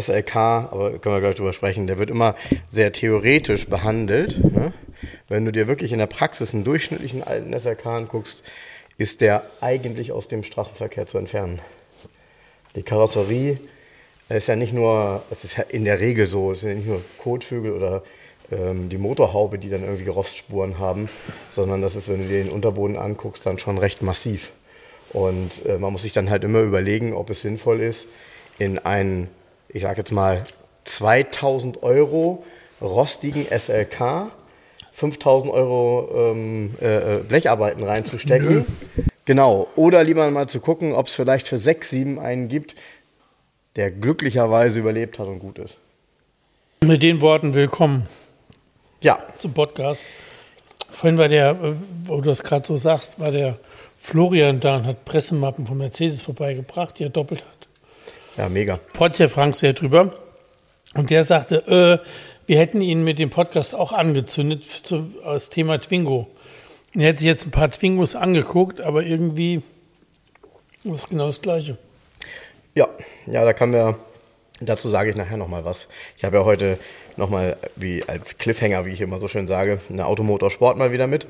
SLK, aber können wir gleich drüber sprechen, der wird immer sehr theoretisch behandelt. Ne? Wenn du dir wirklich in der Praxis einen durchschnittlichen alten SLK anguckst, ist der eigentlich aus dem Straßenverkehr zu entfernen. Die Karosserie ist ja nicht nur, es ist ja in der Regel so, es sind ja nicht nur Kotvögel oder ähm, die Motorhaube, die dann irgendwie Rostspuren haben, sondern das ist, wenn du dir den Unterboden anguckst, dann schon recht massiv. Und äh, man muss sich dann halt immer überlegen, ob es sinnvoll ist, in einen ich sage jetzt mal, 2000 Euro rostigen SLK, 5000 Euro ähm, äh, äh, Blecharbeiten reinzustecken. Genau. Oder lieber mal zu gucken, ob es vielleicht für 6, 7 einen gibt, der glücklicherweise überlebt hat und gut ist. Mit den Worten willkommen. Ja. Zum Podcast. Vorhin war der, äh, wo du das gerade so sagst, war der Florian da und hat Pressemappen von Mercedes vorbeigebracht, die er doppelt hat. Ja, mega. Freut sich Frank sehr drüber. Und der sagte, äh, wir hätten ihn mit dem Podcast auch angezündet zu, als Thema Twingo. Er hätte sich jetzt ein paar Twingos angeguckt, aber irgendwie ist es genau das Gleiche. Ja, ja, da kann wir, dazu sage ich nachher nochmal was. Ich habe ja heute nochmal, wie als Cliffhanger, wie ich immer so schön sage, eine Automotorsport mal wieder mit.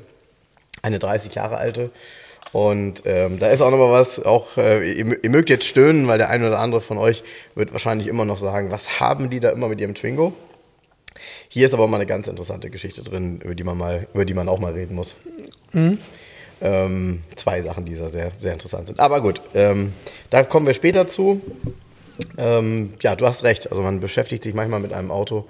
Eine 30 Jahre alte und ähm, da ist auch nochmal was, auch äh, ihr, ihr, mögt jetzt stöhnen, weil der eine oder andere von euch wird wahrscheinlich immer noch sagen, was haben die da immer mit ihrem Twingo? Hier ist aber mal eine ganz interessante Geschichte drin, über die man, mal, über die man auch mal reden muss. Mhm. Ähm, zwei Sachen, die da sehr, sehr interessant sind. Aber gut, ähm, da kommen wir später zu. Ähm, ja, du hast recht. Also man beschäftigt sich manchmal mit einem Auto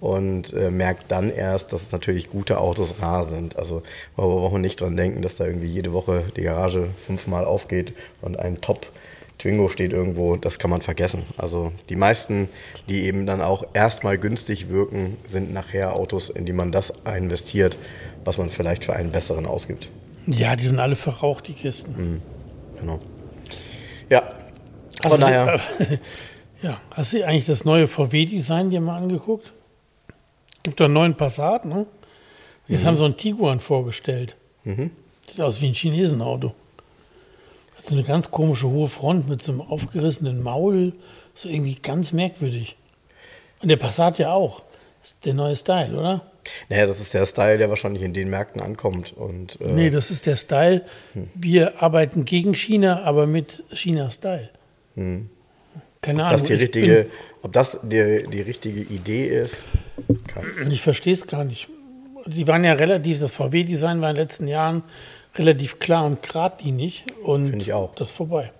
und äh, merkt dann erst, dass es natürlich gute Autos rar sind. Also wir brauchen nicht dran denken, dass da irgendwie jede Woche die Garage fünfmal aufgeht und ein Top Twingo steht irgendwo, das kann man vergessen. Also die meisten, die eben dann auch erstmal günstig wirken, sind nachher Autos, in die man das investiert, was man vielleicht für einen besseren ausgibt. Ja, die sind alle verraucht, die Kisten. Mhm, genau. Ja, von also, daher. Äh, ja, hast du eigentlich das neue VW-Design dir mal angeguckt? Gibt doch einen neuen Passat, ne? Jetzt mhm. haben so einen Tiguan vorgestellt. Mhm. Sieht aus wie ein Chinesenauto. Hat so eine ganz komische hohe Front mit so einem aufgerissenen Maul. So irgendwie ganz merkwürdig. Und der Passat ja auch. Das ist der neue Style, oder? Naja, das ist der Style, der wahrscheinlich in den Märkten ankommt. Und, äh nee, das ist der Style. Hm. Wir arbeiten gegen China, aber mit China-Style. Hm. Keine ob Ahnung. Das die richtige, ob das die, die richtige Idee ist? Ich verstehe es gar nicht. Die waren ja relativ, das VW-Design war in den letzten Jahren relativ klar und geradlinig. Und Finde ich auch. Das ist vorbei.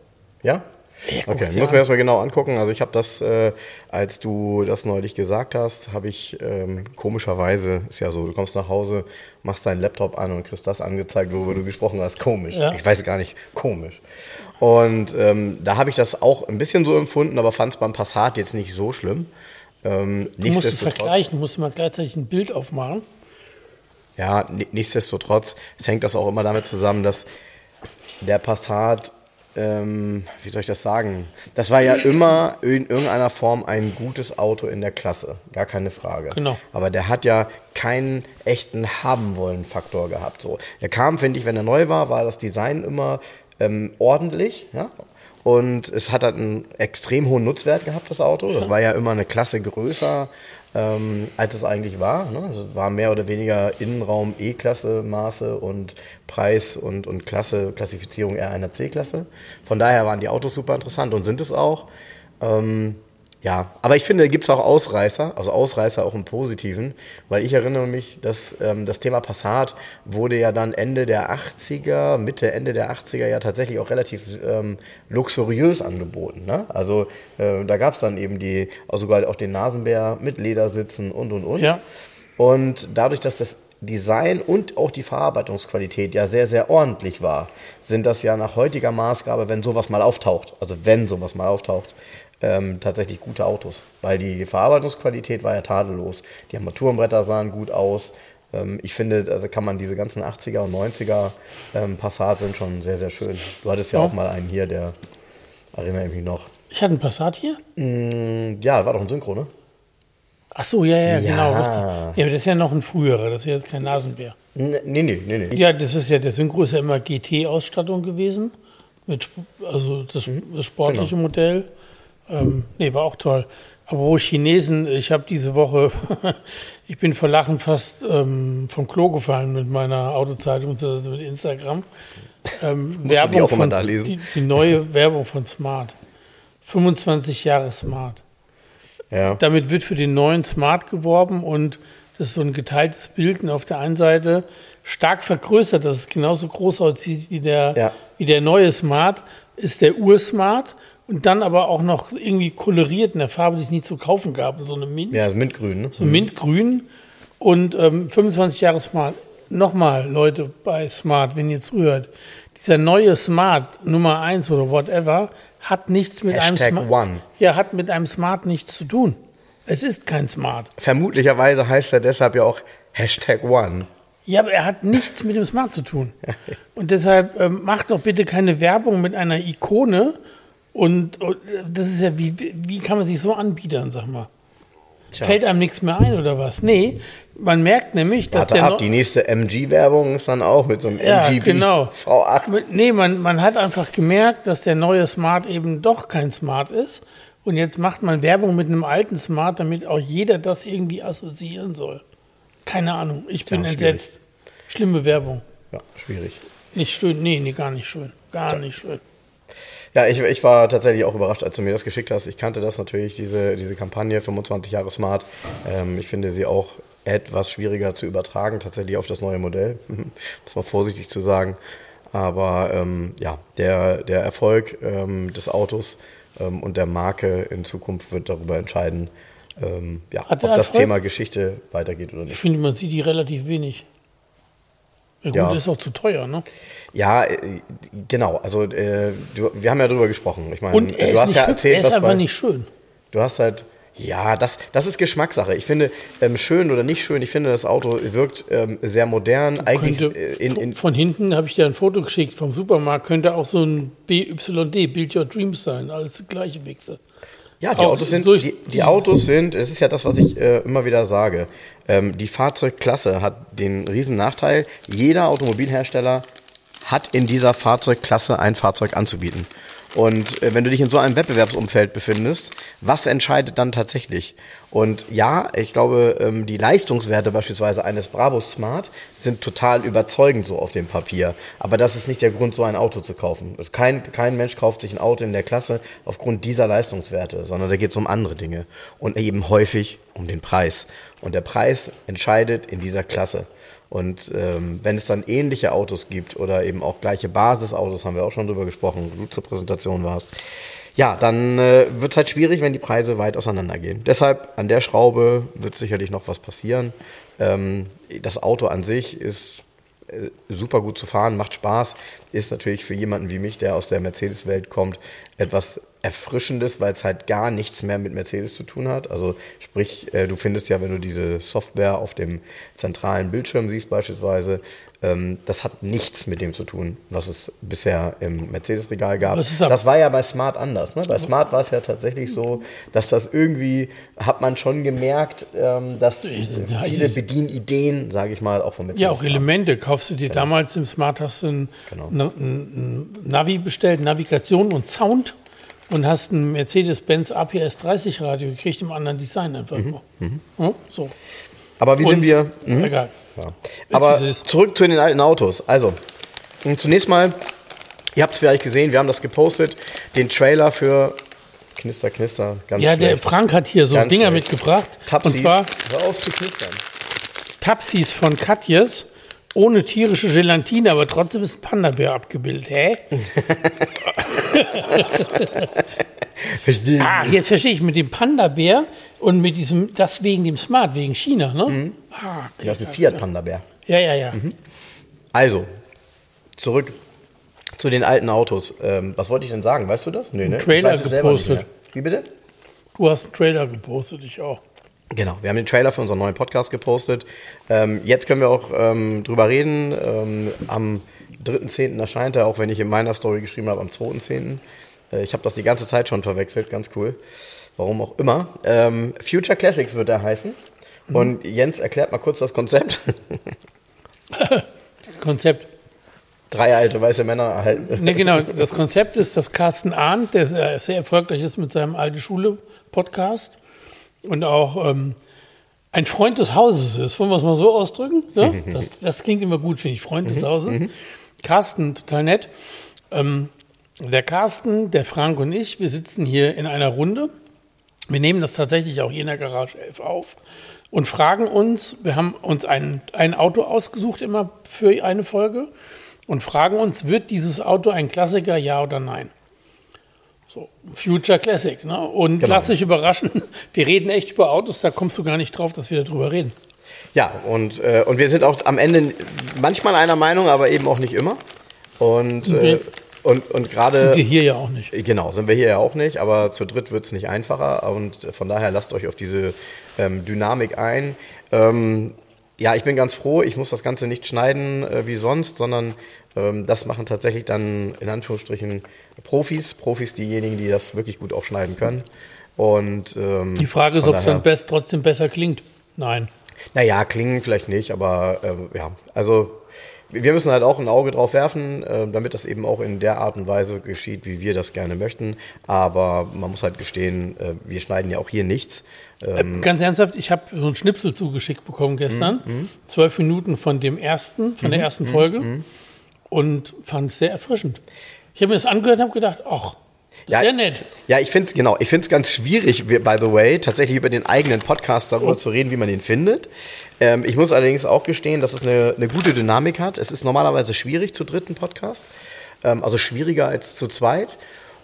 Ja? Ja, okay, muss man erstmal genau angucken. Also ich habe das, äh, als du das neulich gesagt hast, habe ich ähm, komischerweise, ist ja so, du kommst nach Hause, machst deinen Laptop an und kriegst das angezeigt, worüber du gesprochen hast. Komisch. Ja. Ich weiß gar nicht, komisch. Und ähm, da habe ich das auch ein bisschen so empfunden, aber fand es beim Passat jetzt nicht so schlimm. Ähm, du musst es vergleichen, musst mal gleichzeitig ein Bild aufmachen. Ja, nichtsdestotrotz, es hängt das auch immer damit zusammen, dass der Passat, ähm, wie soll ich das sagen, das war ja immer in irgendeiner Form ein gutes Auto in der Klasse, gar keine Frage. Genau. Aber der hat ja keinen echten Haben-Wollen-Faktor gehabt. So. Der kam, finde ich, wenn er neu war, war das Design immer ähm, ordentlich. Ja? Und es hat halt einen extrem hohen Nutzwert gehabt, das Auto. Das war ja immer eine Klasse größer, ähm, als es eigentlich war. Ne? Es war mehr oder weniger Innenraum E-Klasse, Maße und Preis und, und Klasse, Klassifizierung eher einer C-Klasse. Von daher waren die Autos super interessant und sind es auch. Ähm, ja, aber ich finde, da gibt es auch Ausreißer, also Ausreißer auch im Positiven, weil ich erinnere mich, dass ähm, das Thema Passat wurde ja dann Ende der 80er, Mitte, Ende der 80er ja tatsächlich auch relativ ähm, luxuriös angeboten. Ne? Also äh, da gab es dann eben die, also sogar auch den Nasenbär mit Ledersitzen und und und. Ja. Und dadurch, dass das Design und auch die Verarbeitungsqualität ja sehr, sehr ordentlich war, sind das ja nach heutiger Maßgabe, wenn sowas mal auftaucht, also wenn sowas mal auftaucht, ähm, tatsächlich gute Autos. Weil die Verarbeitungsqualität war ja tadellos. Die Armaturenbretter sahen gut aus. Ähm, ich finde, also kann man diese ganzen 80er und 90er ähm, Passat sind schon sehr, sehr schön. Du hattest ja, ja. auch mal einen hier, der erinnere ich mich noch. Ich hatte einen Passat hier? Mm, ja, war doch ein Synchro, ne? Ach so, ja, ja, genau. Richtig. Ja, das ist ja noch ein früherer, das ist ja jetzt kein Nasenbär. Nee, nee, nee, nee. Ja, das ist ja, der Synchro ist ja immer GT-Ausstattung gewesen. Mit, also das, mhm, das sportliche genau. Modell. Ähm, nee, war auch toll. Aber wo Chinesen, ich habe diese Woche, ich bin vor Lachen fast ähm, vom Klo gefallen mit meiner Autozeitung, also mit Instagram. Ähm, Werbung die von? Die, die neue Werbung von Smart. 25 Jahre Smart. Ja. Damit wird für den neuen Smart geworben und das ist so ein geteiltes Bild. Und auf der einen Seite stark vergrößert, dass es genauso groß aussieht wie der, ja. wie der neue Smart, ist der Ursmart. Und dann aber auch noch irgendwie koloriert in der Farbe, die es nie zu kaufen gab. So eine Mint. Ja, so Mintgrün. Ne? So Mintgrün. Und ähm, 25 Jahre Smart. Nochmal, Leute bei Smart, wenn ihr zuhört. Dieser neue Smart Nummer 1 oder whatever hat nichts mit Hashtag einem Smart. One. Ja, hat mit einem Smart nichts zu tun. Es ist kein Smart. Vermutlicherweise heißt er deshalb ja auch Hashtag One. Ja, aber er hat nichts mit dem Smart zu tun. Und deshalb ähm, macht doch bitte keine Werbung mit einer Ikone. Und, und das ist ja, wie, wie kann man sich so anbiedern, sag mal? Tja. Fällt einem nichts mehr ein oder was? Nee, man merkt nämlich, dass Warte der ab, die nächste MG-Werbung ist dann auch mit so einem ja, MG genau. V8. Nee, man, man hat einfach gemerkt, dass der neue Smart eben doch kein Smart ist. Und jetzt macht man Werbung mit einem alten Smart, damit auch jeder das irgendwie assoziieren soll. Keine Ahnung, ich bin ja, entsetzt. Schlimme Werbung. Ja, schwierig. Nicht schön, nee, nee, gar nicht schön. Gar Tja. nicht schön. Ja, ich, ich war tatsächlich auch überrascht, als du mir das geschickt hast. Ich kannte das natürlich, diese, diese Kampagne 25 Jahre Smart. Ähm, ich finde sie auch etwas schwieriger zu übertragen, tatsächlich auf das neue Modell, muss man vorsichtig zu sagen. Aber ähm, ja, der, der Erfolg ähm, des Autos ähm, und der Marke in Zukunft wird darüber entscheiden, ähm, ja, ob das Thema Geschichte weitergeht oder nicht. Ich finde, man sieht die relativ wenig. Ja, gut, ja. ist auch zu teuer, ne? Ja, äh, genau. Also äh, du, wir haben ja darüber gesprochen. Ich meine, du hast ja erzählt, er ist einfach bei, nicht schön. Du hast halt ja, das, das ist Geschmackssache. Ich finde, ähm, schön oder nicht schön, ich finde, das Auto wirkt ähm, sehr modern. Eigentlich könnte, äh, in, in von hinten habe ich dir ein Foto geschickt vom Supermarkt, könnte auch so ein BYD, Build Your Dreams sein, alles gleiche Wichse. Ja, die Autos sind, die, die, Autos sind, es ist ja das, was ich äh, immer wieder sage. Ähm, die Fahrzeugklasse hat den riesen Nachteil, jeder Automobilhersteller hat in dieser Fahrzeugklasse ein Fahrzeug anzubieten. Und äh, wenn du dich in so einem Wettbewerbsumfeld befindest, was entscheidet dann tatsächlich? Und ja, ich glaube, ähm, die Leistungswerte beispielsweise eines Bravo Smart sind total überzeugend so auf dem Papier. Aber das ist nicht der Grund, so ein Auto zu kaufen. Also kein, kein Mensch kauft sich ein Auto in der Klasse aufgrund dieser Leistungswerte, sondern da geht es um andere Dinge. Und eben häufig um den Preis. Und der Preis entscheidet in dieser Klasse. Und ähm, wenn es dann ähnliche Autos gibt oder eben auch gleiche Basisautos, haben wir auch schon drüber gesprochen, du zur Präsentation warst, ja, dann äh, wird es halt schwierig, wenn die Preise weit auseinandergehen. Deshalb an der Schraube wird sicherlich noch was passieren. Ähm, das Auto an sich ist äh, super gut zu fahren, macht Spaß, ist natürlich für jemanden wie mich, der aus der Mercedes-Welt kommt, etwas Erfrischendes, weil es halt gar nichts mehr mit Mercedes zu tun hat. Also sprich, äh, du findest ja, wenn du diese Software auf dem zentralen Bildschirm siehst beispielsweise, ähm, das hat nichts mit dem zu tun, was es bisher im Mercedes-Regal gab. Das war ja bei Smart anders. Ne? Bei Smart war es ja tatsächlich so, dass das irgendwie, hat man schon gemerkt, ähm, dass viele Bedienideen, sage ich mal, auch von Mercedes Ja, auch Elemente. Kaufst du dir genau. damals im Smart, hast du ein, genau. ein, ein Navi bestellt, Navigation und Sound und hast ein Mercedes-Benz APS 30 Radio gekriegt im anderen Design einfach mhm. Mhm. Ja, so. Aber wie und, sind wir? Mhm. Egal. Ja. Aber zurück zu den alten Autos. Also, zunächst mal, ihr habt es vielleicht gesehen, wir haben das gepostet, den Trailer für Knister, Knister, ganz Ja, schlecht. der Frank hat hier so ganz Dinger schlecht. mitgebracht. Tapsis. Und zwar, Hör auf zu knistern. Tapsis von Katjes ohne tierische Gelatine, aber trotzdem ist ein Panda-Bär abgebildet. Hä? verstehe. Ah, jetzt verstehe ich mit dem Panda-Bär und mit diesem, das wegen dem Smart, wegen China, ne? Mhm. Ah, okay, das ist ein Fiat-Panda-Bär. Ja, ja, ja. Also, zurück zu den alten Autos. Ähm, was wollte ich denn sagen? Weißt du das? Nee, ne? Trailer selber nicht gepostet. Wie bitte? Du hast einen Trailer gepostet, ich auch. Genau, wir haben den Trailer für unseren neuen Podcast gepostet. Ähm, jetzt können wir auch ähm, drüber reden. Ähm, am 3.10. erscheint er, auch wenn ich in meiner Story geschrieben habe, am 2.10. Äh, ich habe das die ganze Zeit schon verwechselt, ganz cool. Warum auch immer. Ähm, Future Classics wird er heißen. Und Jens erklärt mal kurz das Konzept. Konzept. Drei alte weiße Männer erhalten. Ne, genau, das Konzept ist, dass Carsten Arndt, der sehr, sehr erfolgreich ist mit seinem Alte Schule Podcast und auch ähm, ein Freund des Hauses ist, wollen wir es mal so ausdrücken? Ne? Das, das klingt immer gut, finde ich, Freund des Hauses. Carsten, total nett. Ähm, der Carsten, der Frank und ich, wir sitzen hier in einer Runde. Wir nehmen das tatsächlich auch hier in der Garage 11 auf und fragen uns, wir haben uns ein, ein Auto ausgesucht immer für eine Folge und fragen uns, wird dieses Auto ein Klassiker, ja oder nein? So, Future Classic. Ne? Und Genau. lass dich überraschen, wir reden echt über Autos, da kommst du gar nicht drauf, dass wir darüber reden. Ja, und, äh, und wir sind auch am Ende manchmal einer Meinung, aber eben auch nicht immer. Und, äh, und, und Sind gerade. wir hier ja auch nicht. Genau, sind wir hier ja auch nicht, aber zu dritt wird es nicht einfacher und von daher lasst euch auf diese ähm, Dynamik ein. Ähm, ja, ich bin ganz froh, ich muss das Ganze nicht schneiden äh, wie sonst, sondern ähm, das machen tatsächlich dann in Anführungsstrichen Profis, Profis diejenigen, die das wirklich gut auch schneiden können. Und ähm, Die Frage ist, ob es dann best, trotzdem besser klingt. Nein. naja, klingen vielleicht nicht, aber äh, ja, also wir müssen halt auch ein Auge drauf werfen, äh, damit das eben auch in der Art und Weise geschieht, wie wir das gerne möchten. Aber man muss halt gestehen, äh, wir schneiden ja auch hier nichts. Ähm, Ganz ernsthaft, ich habe so einen Schnipsel zugeschickt bekommen gestern. Zwölf Minuten von dem ersten, von der ersten Folge. Und fand es sehr erfrischend. Ich habe mir das angehört und habe gedacht, ach, Ja, ja nett. Ja, ich finde genau, ich finde es ganz schwierig, wie- by the way, tatsächlich über den eigenen Podcast darüber Oh. zu reden, wie man den findet. Ähm, ich muss allerdings auch gestehen, dass es eine, eine gute Dynamik hat. Es ist normalerweise schwierig zu dritten Podcast, ähm, also schwieriger als zu zweit.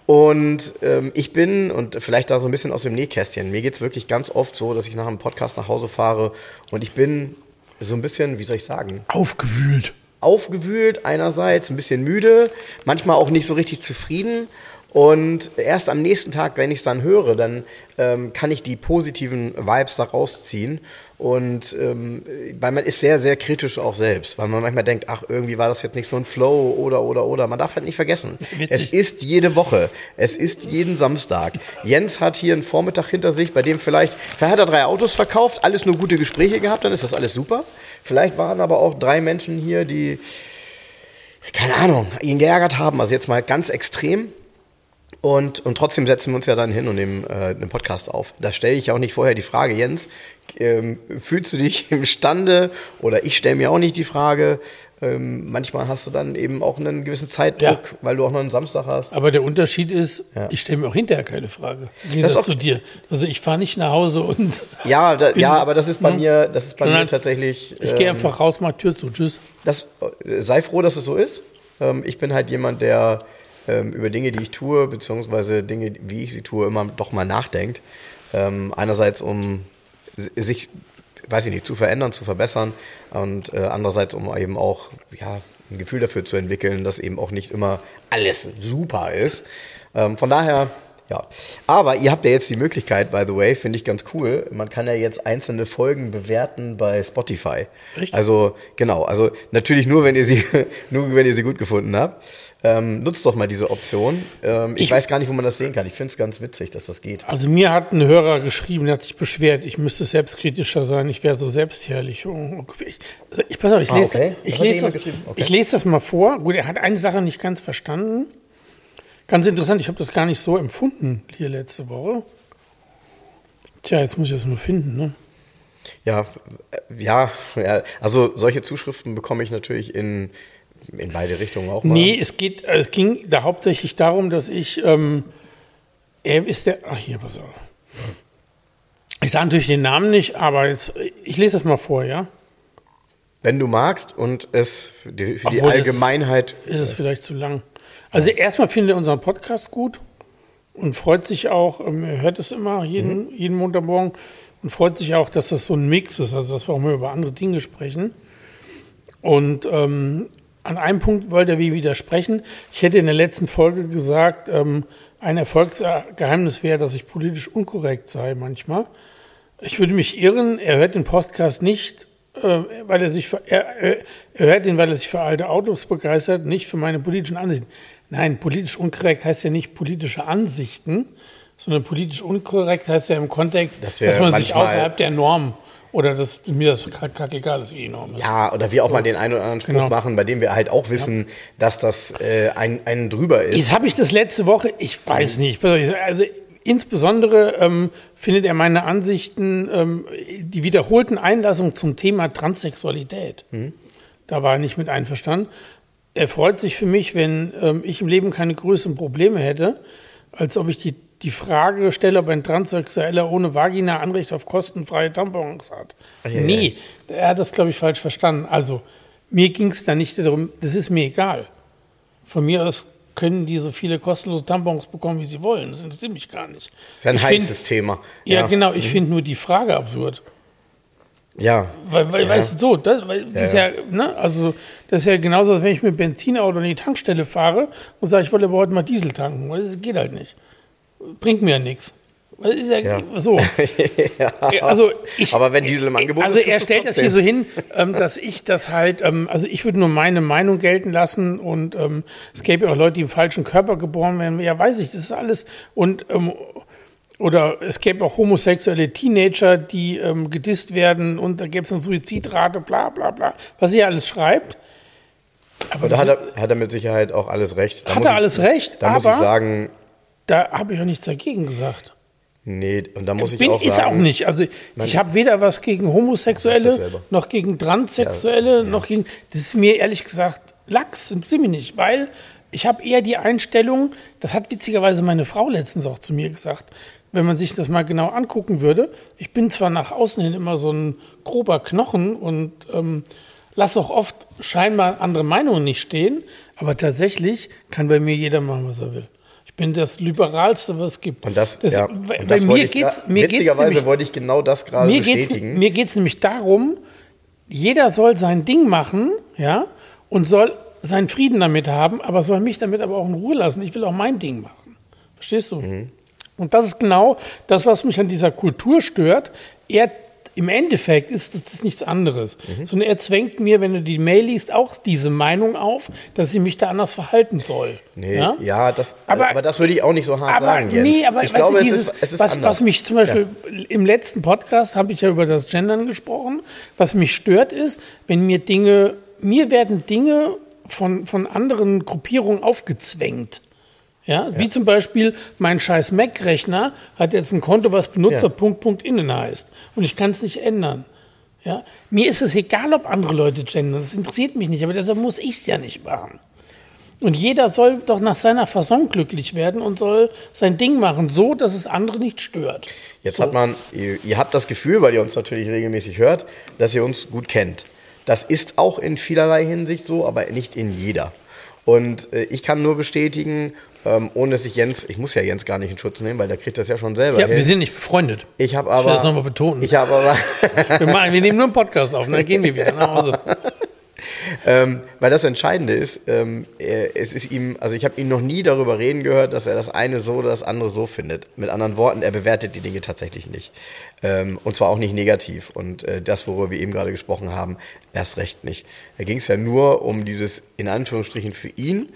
Und ähm, ich bin, und vielleicht da so ein bisschen aus dem Nähkästchen, mir geht's wirklich ganz oft so, dass ich nach einem Podcast nach Hause fahre und ich bin so ein bisschen, wie soll ich sagen, Aufgewühlt. Aufgewühlt einerseits, ein bisschen müde, manchmal auch nicht so richtig zufrieden. Und erst am nächsten Tag, wenn ich es dann höre, dann ähm, kann ich die positiven Vibes da rausziehen. Und ähm, weil man ist sehr, sehr kritisch auch selbst, weil man manchmal denkt, ach, irgendwie war das jetzt nicht so ein Flow oder, oder, oder. Man darf halt nicht vergessen, Witzig. es ist jede Woche, es ist jeden Samstag. Jens hat hier einen Vormittag hinter sich, bei dem vielleicht, vielleicht hat er drei Autos verkauft, alles nur gute Gespräche gehabt, dann ist das alles super. Vielleicht waren aber auch drei Menschen hier, die, keine Ahnung, ihn geärgert haben, also jetzt mal ganz extrem. Und, und trotzdem setzen wir uns ja dann hin und nehmen äh, einen Podcast auf. Da stelle ich auch nicht vorher die Frage, Jens, ähm, fühlst du dich imstande? Oder ich stelle mir auch nicht die Frage. Ähm, manchmal hast du dann eben auch einen gewissen Zeitdruck, Ja. weil du auch noch einen Samstag hast. Aber der Unterschied ist, Ja. ich stelle mir auch hinterher keine Frage. Das auch- zu dir. Also ich fahre nicht nach Hause und Ja, da, ja, aber das ist bei mir, das ist bei mir Sondern tatsächlich. ich gehe ähm, einfach raus, mach Tür zu. Tschüss. das, äh, sei froh, dass es so ist. Ähm, ich bin halt jemand, der ähm, über Dinge, die ich tue, beziehungsweise Dinge, wie ich sie tue, immer doch mal nachdenkt. Ähm, einerseits, um si- sich, weiß ich nicht, zu verändern, zu verbessern und äh, andererseits, um eben auch ja, ein Gefühl dafür zu entwickeln, dass eben auch nicht immer alles super ist. Ähm, von daher, ja. Aber ihr habt ja jetzt die Möglichkeit, by the way, finde ich ganz cool. Man kann ja jetzt einzelne Folgen bewerten bei Spotify. Richtig. Also genau, also natürlich nur, wenn ihr sie, nur wenn ihr sie gut gefunden habt. Ähm, nutzt doch mal diese Option. Ähm, ich, Ich- weiß gar nicht, wo man das sehen kann. Ich finde es ganz witzig, dass das geht. Also mir hat ein Hörer geschrieben, der hat sich beschwert, ich müsste selbstkritischer sein, ich wäre so selbstherrlich. Oh, Ich, also ich pass auf, ich Ah, lese, okay. ich, lese das? Okay. ich lese das mal vor. Gut, er hat eine Sache nicht ganz verstanden. Ganz interessant, ich habe das gar nicht so empfunden hier letzte Woche. Tja, jetzt muss ich das mal finden, ne? Ja, äh, ja, ja, also solche Zuschriften bekomme ich natürlich in, in beide Richtungen auch mal. Nee, es geht, es ging da hauptsächlich darum, dass ich, ähm, er ist der, ach hier, pass auf. Ich sage natürlich den Namen nicht, aber jetzt, ich lese das mal vor, ja? Wenn du magst und es für die, für die Allgemeinheit. Ist es vielleicht zu lang? Also erstmal findet er unseren Podcast gut und freut sich auch, ähm, er hört es immer jeden, jeden Montagmorgen und freut sich auch, dass das so ein Mix ist, also dass wir auch mal über andere Dinge sprechen. Und ähm, an einem Punkt wollte er wie widersprechen. Ich hätte in der letzten Folge gesagt, ähm, ein Erfolgsgeheimnis wäre, dass ich politisch unkorrekt sei manchmal. Ich würde mich irren, er hört den Podcast nicht, äh, weil er sich für, er, er hört ihn, weil er sich für alte Autos begeistert, nicht für meine politischen Ansichten. Nein, politisch unkorrekt heißt ja nicht politische Ansichten, sondern politisch unkorrekt heißt ja im Kontext, Das dass man sich außerhalb der Norm oder dass mir das kackegal ist, wie die Norm ist. Ja, oder wir auch mal den einen oder anderen Spruch Genau. machen, bei dem wir halt auch wissen, dass das äh, ein, ein drüber ist. Jetzt habe ich das letzte Woche, ich weiß nicht, also insbesondere ähm, findet er meine Ansichten, ähm, die wiederholten Einlassungen zum Thema Transsexualität. Da war er nicht mit einverstanden. Er freut sich für mich, wenn ähm, ich im Leben keine größeren Probleme hätte, als ob ich die, die Frage stelle, ob ein Transsexueller ohne Vagina Anrecht auf kostenfreie Tampons hat. ja, nee, er hat das, glaube ich, falsch verstanden. Also, mir ging es da nicht darum, das ist mir egal. Von mir aus können die so viele kostenlose Tampons bekommen, wie sie wollen. Das interessiert mich gar nicht. ist ja ein Ich heißes find- Thema. Ja, genau. Ich finde nur die Frage absurd. Ja. Weil, weil ja. weißt du, so, das, weil das ist ja, ne, also, das ist ja genauso, als wenn ich mit Benzinauto an die Tankstelle fahre und sage, ich wollte aber heute mal Diesel tanken. Das geht halt nicht. Bringt mir ja nichts. Weil ist ja, Ja. so. Ja, Also ich, Aber wenn Diesel im Angebot also ist, er kriegst du stellt das hier so hin, ähm, dass ich das halt, ähm, also ich würde nur meine Meinung gelten lassen und ähm, es gäbe ja auch Leute, die im falschen Körper geboren werden. Ja, weiß ich, das ist alles und ähm, oder es gäbe auch homosexuelle Teenager, die ähm, gedisst werden und da gäbe es eine Suizidrate, bla bla bla, was er alles schreibt. Aber Aber da das- hat er, hat er mit Sicherheit auch alles recht. Da Hat muss er ich- alles recht, Da muss aber- ich sagen, da habe ich auch nichts dagegen gesagt. nee, und da muss ich Bin auch ist sagen. auch nicht. Also ich habe weder was gegen Homosexuelle, noch gegen Transsexuelle, noch gegen. Das ist mir ehrlich gesagt Lachs, interessiert mich nicht, weil ich habe eher die Einstellung, das hat witzigerweise meine Frau letztens auch zu mir gesagt, wenn man sich das mal genau angucken würde. Ich bin zwar nach außen hin immer so ein grober Knochen und ähm, lasse auch oft scheinbar andere Meinungen nicht stehen, aber tatsächlich kann bei mir jeder machen, was er will. Bin das Liberalste, was es gibt. Und das, ja, bei, und das mir ich geht's, mir geht's witzigerweise nämlich, wollte ich genau das gerade mir geht's, bestätigen. mir geht's nämlich darum, jeder soll sein Ding machen, ja, und soll seinen Frieden damit haben, aber soll mich damit aber auch in Ruhe lassen. Ich will auch mein Ding machen. Verstehst du? Mhm. Und das ist genau das, was mich an dieser Kultur stört. Er, im Endeffekt ist das, das nichts anderes. Mhm. Sondern er zwängt mir, wenn du die Mail liest, auch diese Meinung auf, dass ich mich da anders verhalten soll. Nee, ja, das, Aber- aber, das würde ich auch nicht so hart Aber sagen, Jens. nee, aber ich glaube, du, dieses, es ist, es ist was, anders. was mich zum Beispiel im letzten Podcast habe ich ja über das Gendern gesprochen. Was mich stört ist, wenn mir Dinge, mir werden Dinge von, von anderen Gruppierungen aufgezwängt. Ja, wie zum Beispiel mein scheiß Mac-Rechner hat jetzt ein Konto, was Benutzer Ja. Punkt, Punkt innen heißt. Und ich kann es nicht ändern. Ja, mir ist es egal, ob andere Leute gendern. Das interessiert mich nicht, aber deshalb muss ich es ja nicht machen. Und jeder soll doch nach seiner Fasson glücklich werden und soll sein Ding machen, so dass es andere nicht stört. Jetzt hat man, ihr, ihr habt das Gefühl, weil ihr uns natürlich regelmäßig hört, dass ihr uns gut kennt. Das ist auch in vielerlei Hinsicht so, aber nicht in jeder. Und äh, ich kann nur bestätigen, ähm, ohne dass ich Jens, ich muss ja Jens gar nicht in Schutz nehmen, weil der kriegt das ja schon selber Ja, hin. wir sind nicht befreundet. ich habe Ich will aber, das nochmal betonen. ich habe aber, Wir, machen, wir nehmen nur einen Podcast auf und dann gehen wir wieder nach Hause. Ähm, weil das Entscheidende ist, ähm, er, es ist ihm, also ich habe ihn noch nie darüber reden gehört, dass er das eine so oder das andere so findet. Mit anderen Worten, er bewertet die Dinge tatsächlich nicht. Ähm, und zwar auch nicht negativ. Und äh, das, worüber wir eben gerade gesprochen haben, erst recht nicht. Da ging es ja nur um dieses, in Anführungsstrichen für ihn,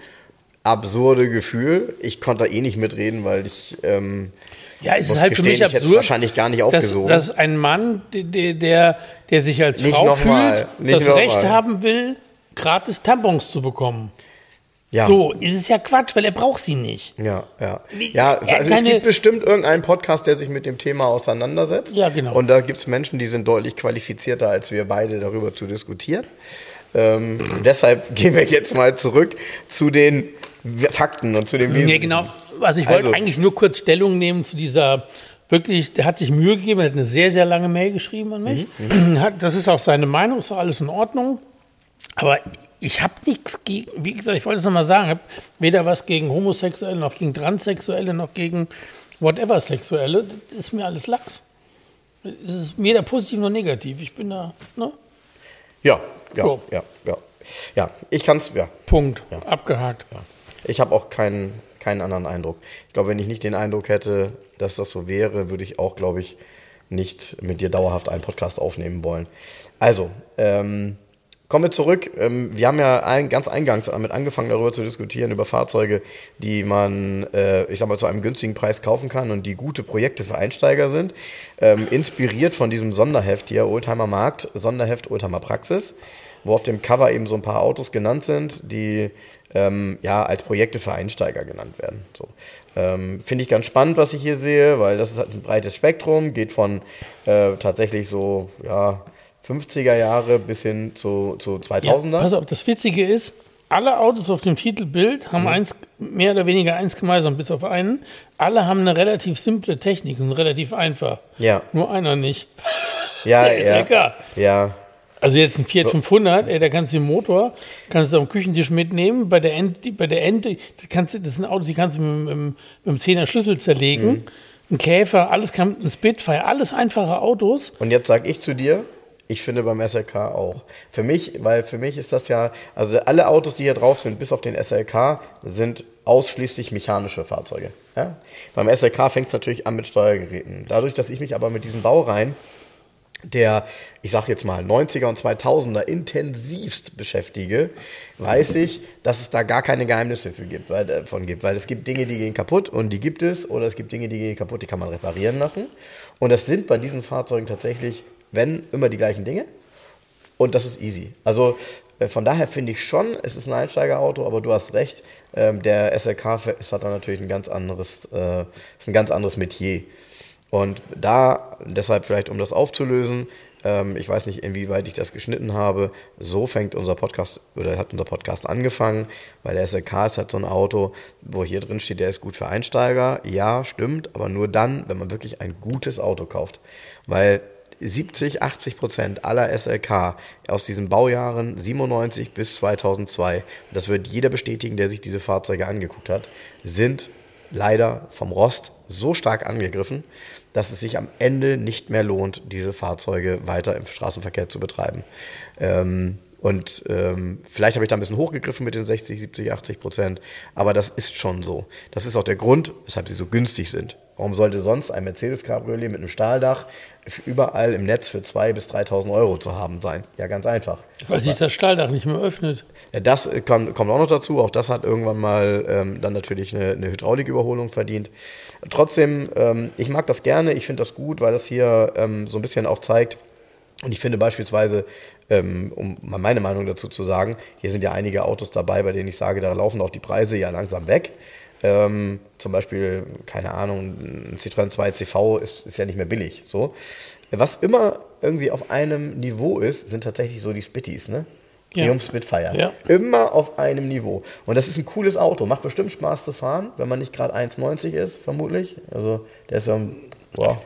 absurde Gefühl. Ich konnte da eh nicht mitreden, weil ich ähm, Ja, es ist halt für gestehen, mich ich hätte es absurd, wahrscheinlich gar nicht dass, aufgesogen. dass ein Mann, der, der, der sich als Nicht Frau fühlt, das Recht mal. haben will, gratis Tampons zu bekommen. ja. So ist es ja Quatsch, weil er braucht sie nicht. Ja, ja. Ja, also es gibt bestimmt irgendeinen Podcast, der sich mit dem Thema auseinandersetzt. Ja, genau. Und da gibt es Menschen, die sind deutlich qualifizierter als wir beide darüber zu diskutieren. Ähm, deshalb gehen wir jetzt mal zurück zu den Fakten und zu den Nee, Wesentlichen. genau. Also ich wollte Also- eigentlich nur kurz Stellung nehmen zu dieser wirklich, der hat sich Mühe gegeben, er hat eine sehr, sehr lange Mail geschrieben an mich. Mhm, Hat- Das ist auch seine Meinung, ist auch alles in Ordnung. Aber ich habe nichts gegen, wie gesagt, ich wollte es nochmal sagen, habe weder was gegen Homosexuelle, noch gegen Transsexuelle, noch gegen whatever Sexuelle. Das ist mir alles Lachs. Es ist weder positiv noch negativ. Ich bin da, ne? Ja, ja, So. ja, ja. Ja, ich kann es, ja. Punkt. Ja. Abgehakt. ja. Ich habe auch keinen, keinen anderen Eindruck. Ich glaube, wenn ich nicht den Eindruck hätte, dass das so wäre, würde ich auch, glaube ich, nicht mit dir dauerhaft einen Podcast aufnehmen wollen. Also, ähm, kommen wir zurück. Ähm, wir haben ja ein, ganz eingangs damit angefangen, darüber zu diskutieren, über Fahrzeuge, die man, äh, ich sag mal, zu einem günstigen Preis kaufen kann und die gute Projekte für Einsteiger sind. Ähm, inspiriert von diesem Sonderheft hier, Oldtimer Markt, Sonderheft Oldtimer Praxis, wo auf dem Cover eben so ein paar Autos genannt sind, die ähm, ja als Projekte für Einsteiger genannt werden. So. Ähm, Finde ich ganz spannend, was ich hier sehe, weil das ist halt ein breites Spektrum, geht von äh, tatsächlich so, ja, 50er Jahre bis hin zu, zu Ja, 2000er. pass auf, das Witzige ist, alle Autos auf dem Titelbild Mhm. haben eins, mehr oder weniger eins gemeinsam, bis auf einen. Alle haben eine relativ simple Technik und relativ einfach. Ja. Nur einer nicht. ja, Der ist ja egal. Ja, Also jetzt ein Fiat 500, ey, da kannst du den Motor, kannst du am Küchentisch mitnehmen. Bei der Ente, bei der Ente, das, kannst du, das sind Autos, die kannst du mit, mit, mit dem 10er Schlüssel zerlegen. Mhm. Ein Käfer, alles kann, ein Spitfire, alles einfache Autos. Und jetzt sage ich zu dir, ich finde beim SLK auch. Für mich, weil für mich ist das ja, also alle Autos, die hier drauf sind, bis auf den SLK, sind ausschließlich mechanische Fahrzeuge. Ja? Beim SLK fängt es natürlich an mit Steuergeräten. Dadurch, dass ich mich aber mit diesem Baureihen der, ich sag jetzt mal, 90er und 2000er intensivst beschäftige, weiß ich, dass es da gar keine Geheimnisse für gibt, weil, äh, von gibt. Weil es gibt Dinge, die gehen kaputt und die gibt es, oder es gibt Dinge, die gehen kaputt, die kann man reparieren lassen. Und das sind bei diesen Fahrzeugen tatsächlich, wenn, immer die gleichen Dinge. Und das ist easy. Also äh, von daher finde ich schon, es ist ein Einsteigerauto, aber du hast recht, ähm, der SLK ist, hat dann natürlich ein ganz anderes, äh, ist ein ganz anderes Metier. Und da, deshalb vielleicht, um das aufzulösen, ähm, ich weiß nicht, inwieweit ich das geschnitten habe, so fängt unser Podcast, oder hat unser Podcast angefangen, weil der SLK ist halt so ein Auto, wo hier drin steht, der ist gut für Einsteiger. Ja, stimmt, aber nur dann, wenn man wirklich ein gutes Auto kauft. Weil 70, 80 Prozent aller SLK aus diesen Baujahren 97 bis 2002, das wird jeder bestätigen, der sich diese Fahrzeuge angeguckt hat, sind leider vom Rost so stark angegriffen, dass es sich am Ende nicht mehr lohnt, diese Fahrzeuge weiter im Straßenverkehr zu betreiben. Ähm, und ähm, vielleicht habe ich da ein bisschen hochgegriffen mit den 60, 70, 80 Prozent, aber das ist schon so. Das ist auch der Grund, weshalb sie so günstig sind. Warum sollte sonst ein Mercedes-Cabriolet mit einem Stahldach überall im Netz für 2.000 bis 3.000 Euro zu haben sein? Ja, ganz einfach. Weil sich das Stahldach nicht mehr öffnet. Ja, das äh, kann, kommt auch noch dazu. Auch das hat irgendwann mal ähm, dann natürlich eine, eine Hydrauliküberholung verdient. Trotzdem, ähm, ich mag das gerne. Ich finde das gut, weil das hier ähm, so ein bisschen auch zeigt. Und ich finde beispielsweise, ähm, um mal meine Meinung dazu zu sagen, hier sind ja einige Autos dabei, bei denen ich sage, da laufen auch die Preise ja langsam weg. Ähm, zum Beispiel, keine Ahnung, ein Citroën 2 CV ist, ist ja nicht mehr billig. So. Was immer irgendwie auf einem Niveau ist, sind tatsächlich so die Spitties, ne? Ja. Triumph Spitfire. Ja. Immer auf einem Niveau. Und das ist ein cooles Auto. Macht bestimmt Spaß zu fahren, wenn man nicht gerade 1,90 ist, vermutlich. Also der ist ja boah,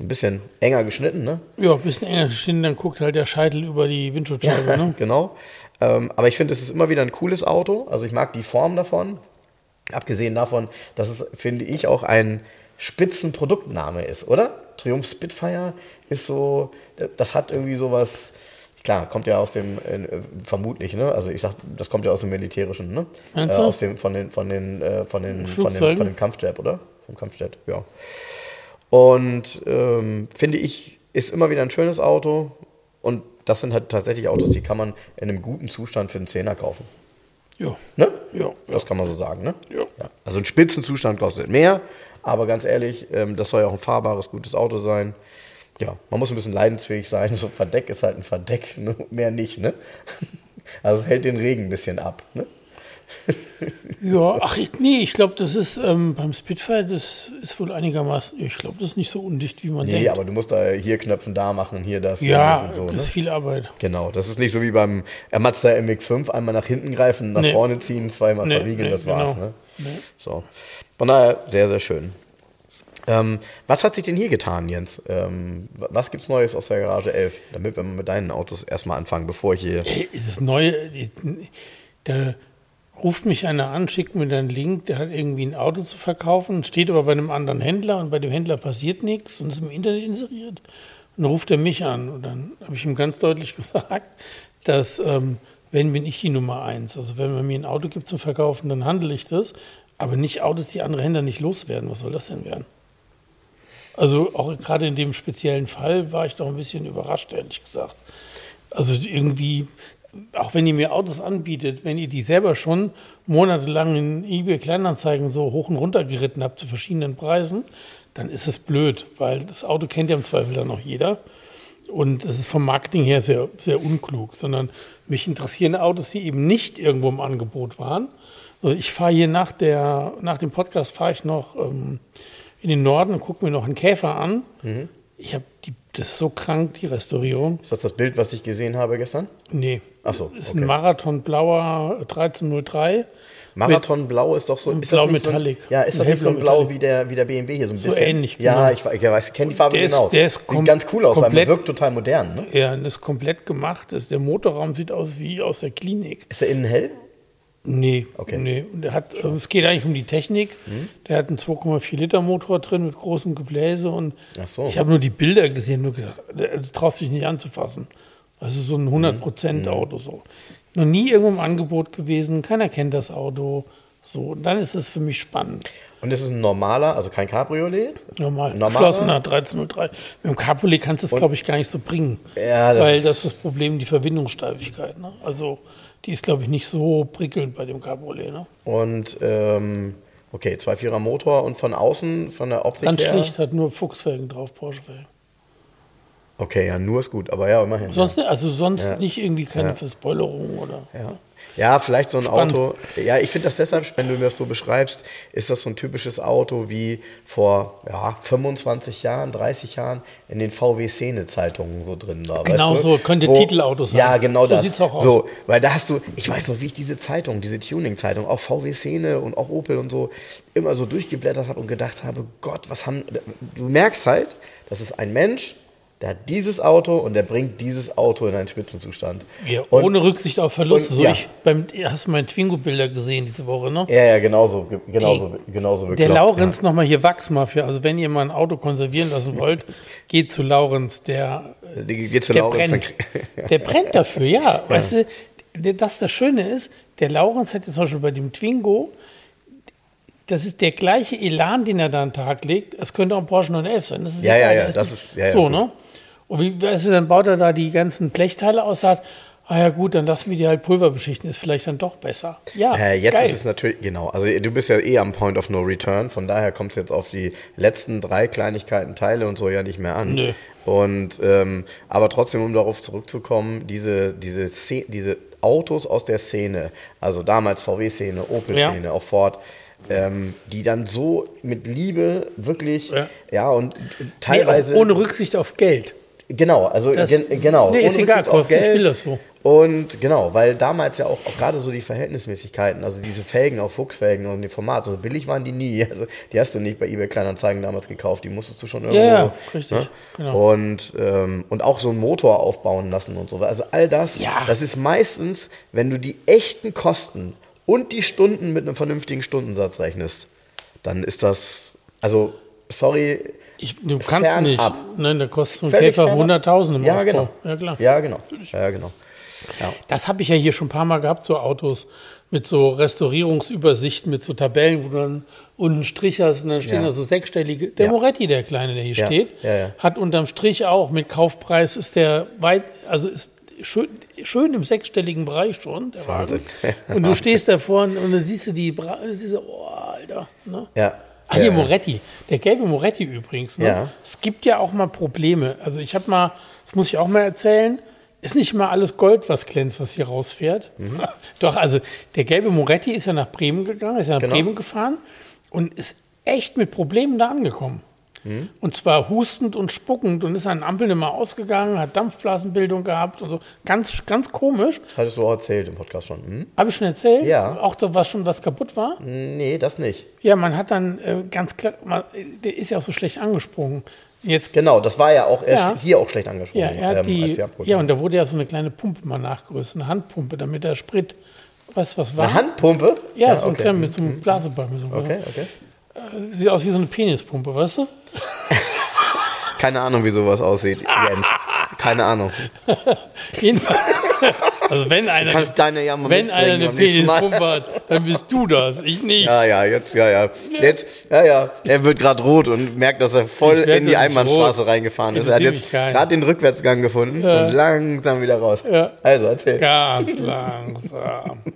ein bisschen enger geschnitten, ne? Ja, ein bisschen enger stehen, dann guckt halt der Scheitel über die Windschutzscheibe. Ne? genau. Ähm, aber ich finde, es ist immer wieder ein cooles Auto. Also ich mag die Form davon. Abgesehen davon, dass es, finde ich, auch ein Spitzenproduktname ist, oder? Triumph Spitfire ist so, das hat irgendwie sowas, klar, kommt ja aus dem, äh, vermutlich, ne? Also ich sag, das kommt ja aus dem Militärischen, ne? Äh, aus dem, von den, von den, äh, von den, von den, von dem Kampfjet, oder? Vom Kampfjet, ja. Und ähm, finde ich, ist immer wieder ein schönes Auto. Und das sind halt tatsächlich Autos, die kann man in einem guten Zustand für einen Zehner kaufen. Ja. Ne? Ja. Das kann man so sagen, ne? Ja. Also ein Spitzenzustand kostet mehr, aber ganz ehrlich, ähm, das soll ja auch ein fahrbares, gutes Auto sein. Ja, man muss ein bisschen leidensfähig sein. So ein Verdeck ist halt ein Verdeck, ne? mehr nicht, ne? Also es hält den Regen ein bisschen ab, ne? Ja, ach nee, ich glaube, das ist ähm, beim Spitfire, das ist wohl einigermaßen, ich glaube, das ist nicht so undicht, wie man Nee, denkt. aber du musst da hier knöpfen, da machen, hier das, ja, das und so, ist ne? viel Arbeit. Genau, das ist nicht so wie beim Mazda MX5, einmal nach hinten greifen, nach Nee. vorne ziehen, zweimal Nee, verriegeln, nee, das war's. genau. Ne? So. Von daher sehr, sehr schön. Ähm, was hat sich denn hier getan, Jens? Ähm, wa- was gibt's Neues aus der Garage 11, damit wir mit deinen Autos erstmal anfangen, bevor ich hier. Ey, das Neue, da ruft mich einer an, schickt mir einen Link, der hat irgendwie ein Auto zu verkaufen, steht aber bei einem anderen Händler und bei dem Händler passiert nichts und ist im Internet inseriert. Und dann ruft er mich an und dann habe ich ihm ganz deutlich gesagt, dass ähm, wenn bin ich die Nummer eins. Also wenn man mir ein Auto gibt zum Verkaufen, dann handle ich das. Aber nicht Autos, die andere Händler nicht loswerden. Was soll das denn werden? Also auch gerade in dem speziellen Fall war ich doch ein bisschen überrascht, ehrlich gesagt. Also irgendwie, auch wenn ihr mir Autos anbietet, wenn ihr die selber schon monatelang in eBay Kleinanzeigen so hoch und runter geritten habt zu verschiedenen Preisen, dann ist es blöd, weil das Auto kennt ja im Zweifel dann auch jeder. Und es ist vom Marketing her sehr, sehr unklug, sondern mich interessieren Autos, die eben nicht irgendwo im Angebot waren. Also ich fahre hier nach, der, nach dem Podcast, fahre ich noch ähm, in den Norden und gucke mir noch einen Käfer an. Mhm. Ich habe das ist so krank, die Restaurierung. Ist das das Bild, was ich gesehen habe gestern? Nee. Ach so. Okay. Ist ein Marathon blauer 1303. Marathon Blau ist doch so. Ist Blau Metallic. So ein, ja, ist das nicht so ein Blau wie der, wie der BMW hier so ein bisschen? So ähnlich. Genau. Ja, ich, ich, weiß, ich kenne die Farbe der genau. Ist, der ist sieht ganz cool aus, weil man wirkt total modern. Ne? Ja, und ist komplett gemacht. Ist, der Motorraum sieht aus wie aus der Klinik. Ist der innen hell? Nee, okay. nee. Und der hat, es geht eigentlich um die Technik. Mhm. Der hat einen 2,4 Liter Motor drin mit großem Gebläse und so. ich habe nur die Bilder gesehen, nur gesagt, du traust dich nicht anzufassen. Das ist so ein 100% mhm. Auto so. Noch nie irgendwo im Angebot gewesen, keiner kennt das Auto. So, und dann ist es für mich spannend. Und ist es ein normaler, also kein Cabriolet? Normal, geschlossener 1303. Mit dem Cabriolet kannst du es, glaube ich, gar nicht so bringen. Ja, das weil das ist das Problem, die Verbindungssteifigkeit. Ne? Also die ist, glaube ich, nicht so prickelnd bei dem Cabriolet. Ne? Und ähm, okay, 2,4er Motor und von außen, von der Optik Ganz her? schlicht, hat nur Fuchsfelgen drauf, Porsche-Felgen. Okay, ja, nur ist gut, aber ja, immerhin. Sonst, ja. Also sonst ja. nicht irgendwie keine ja. Verspoilerung oder. Ja. Ja, vielleicht so ein Spannend. Auto. Ja, ich finde das deshalb, wenn du mir das so beschreibst, ist das so ein typisches Auto wie vor ja, 25 Jahren, 30 Jahren in den VW-Szene-Zeitungen so drin war. Genau weißt du? so, könnte Wo, Titelauto sein. Ja, genau so das. sieht's auch aus. So, weil da hast du, ich weiß noch, wie ich diese Zeitung, diese Tuning-Zeitung, auch VW-Szene und auch Opel und so, immer so durchgeblättert habe und gedacht habe, Gott, was haben, du merkst halt, das ist ein Mensch, der hat dieses Auto und der bringt dieses Auto in einen Spitzenzustand. Ja, und, ohne Rücksicht auf Verluste. und, so ja. ich, beim, hast du meine Twingo-Bilder gesehen diese Woche, ne? Ja, ja, genauso, ge- genauso, genauso Der bekloppt, Laurenz nochmal hier Wachsmafia. Also wenn ihr mal ein Auto konservieren lassen wollt, geht zu Laurenz. Der, Ja. Die geht zu der Laurenz, brennt. Der brennt dafür, ja. Weißt du, der- das das Schöne ist, der Laurenz hat jetzt zum Beispiel bei dem Twingo, das ist der gleiche Elan, den er da an den Tag legt. Es könnte auch ein Porsche 911 sein. Das ist Ja, ja, ja, Das ist ja, ja, so, ne? Und wie, weißt du, dann baut er da die ganzen Blechteile aus, sagt, ah ja gut, dann lassen wir die halt Pulver beschichten, ist vielleicht dann doch besser. Ja, Äh, jetzt geil. ist es natürlich, genau, also du bist ja eh am Point of No Return, von daher kommt es jetzt auf die letzten drei Kleinigkeiten, Teile und so ja nicht mehr an. Nö. Und, ähm, aber trotzdem, um darauf zurückzukommen, diese, diese, diese Autos aus der Szene, also damals VW-Szene, Opel-Szene, auch Ford, ähm, die dann so mit Liebe wirklich, Ja. ja, und nee, teilweise. auch ohne Rücksicht auf Geld. Genau, also Das- gen, genau. Nee, ist ohne egal, ich Geld. will das so. Und genau, weil damals ja auch, auch gerade so die Verhältnismäßigkeiten, also diese Felgen auf Fuchsfelgen und die Formate, so billig waren die nie. Also die hast du nicht bei eBay Kleinanzeigen damals gekauft, die musstest du schon irgendwo. Ja, ja, richtig, genau. Und, ähm, und auch so einen Motor aufbauen lassen und so. Also all das, Ja. das ist meistens, wenn du die echten Kosten und die Stunden mit einem vernünftigen Stundensatz rechnest, dann ist das, also sorry, Ich, du kannst Fernab. nicht. Nein, da kostet ein völlig Käfer fernab. 100.000 im Ja, genau. Ja, klar. Ja, genau. Ja, genau. Ja. Das habe ich ja hier schon ein paar Mal gehabt, so Autos mit so Restaurierungsübersichten, mit so Tabellen, wo du dann unten einen Strich hast und dann stehen Ja. da so sechsstellige. Der Ja. Moretti, der Kleine, der hier Ja. steht, hat unterm Strich auch mit Kaufpreis ist der weit, also ist schön, schön im sechsstelligen Bereich schon, der Wahnsinn. Wagen. Und du stehst davor und dann siehst du die, siehst so, oh, Alter. Ne? Ja. Ah, hier. Moretti. Der gelbe Moretti übrigens. Ne? Ja. Es gibt ja auch mal Probleme. Also ich habe mal, das muss ich auch mal erzählen, ist nicht immer alles Gold, was glänzt, was hier rausfährt. Mhm. Doch, also der gelbe Moretti ist ja nach Bremen gegangen, ist ja nach Genau. Bremen gefahren und ist echt mit Problemen da angekommen. Mhm. Und zwar hustend und spuckend und ist an Ampeln immer ausgegangen, hat Dampfblasenbildung gehabt und so. Ganz, ganz komisch. Das hattest du auch erzählt im Podcast schon. Hm? Habe ich schon erzählt? Ja. Auch da was schon was kaputt war? Nee, das nicht. Ja, man hat dann äh, ganz klar, man, der ist ja auch so schlecht angesprungen. Jetzt, Genau, das war ja auch Ja. hier auch schlecht angesprochen. ja, er ähm, die, ja, und da wurde ja so eine kleine Pumpe mal nachgerüstet, eine Handpumpe, damit der Sprit, weißt du, was war? Eine Handpumpe? Ja, so ein okay. kleiner mit so einem Blaseball. Mit so Okay, okay. Sieht aus wie so eine Penispumpe, weißt du? Keine Ahnung, wie sowas aussieht, Jens. Keine Ahnung. Jedenfalls. Also wenn einer, kannst deine ja wenn einer eine. Penispumpe hat, dann bist du das, ich nicht. Ja, ja, jetzt, ja, ja. Jetzt, ja, ja. Er wird gerade rot und merkt, dass er voll in die Einbahnstraße rot. reingefahren ist. Er hat jetzt gerade den Rückwärtsgang gefunden und langsam wieder raus. Ja. Also, erzähl. Ganz langsam.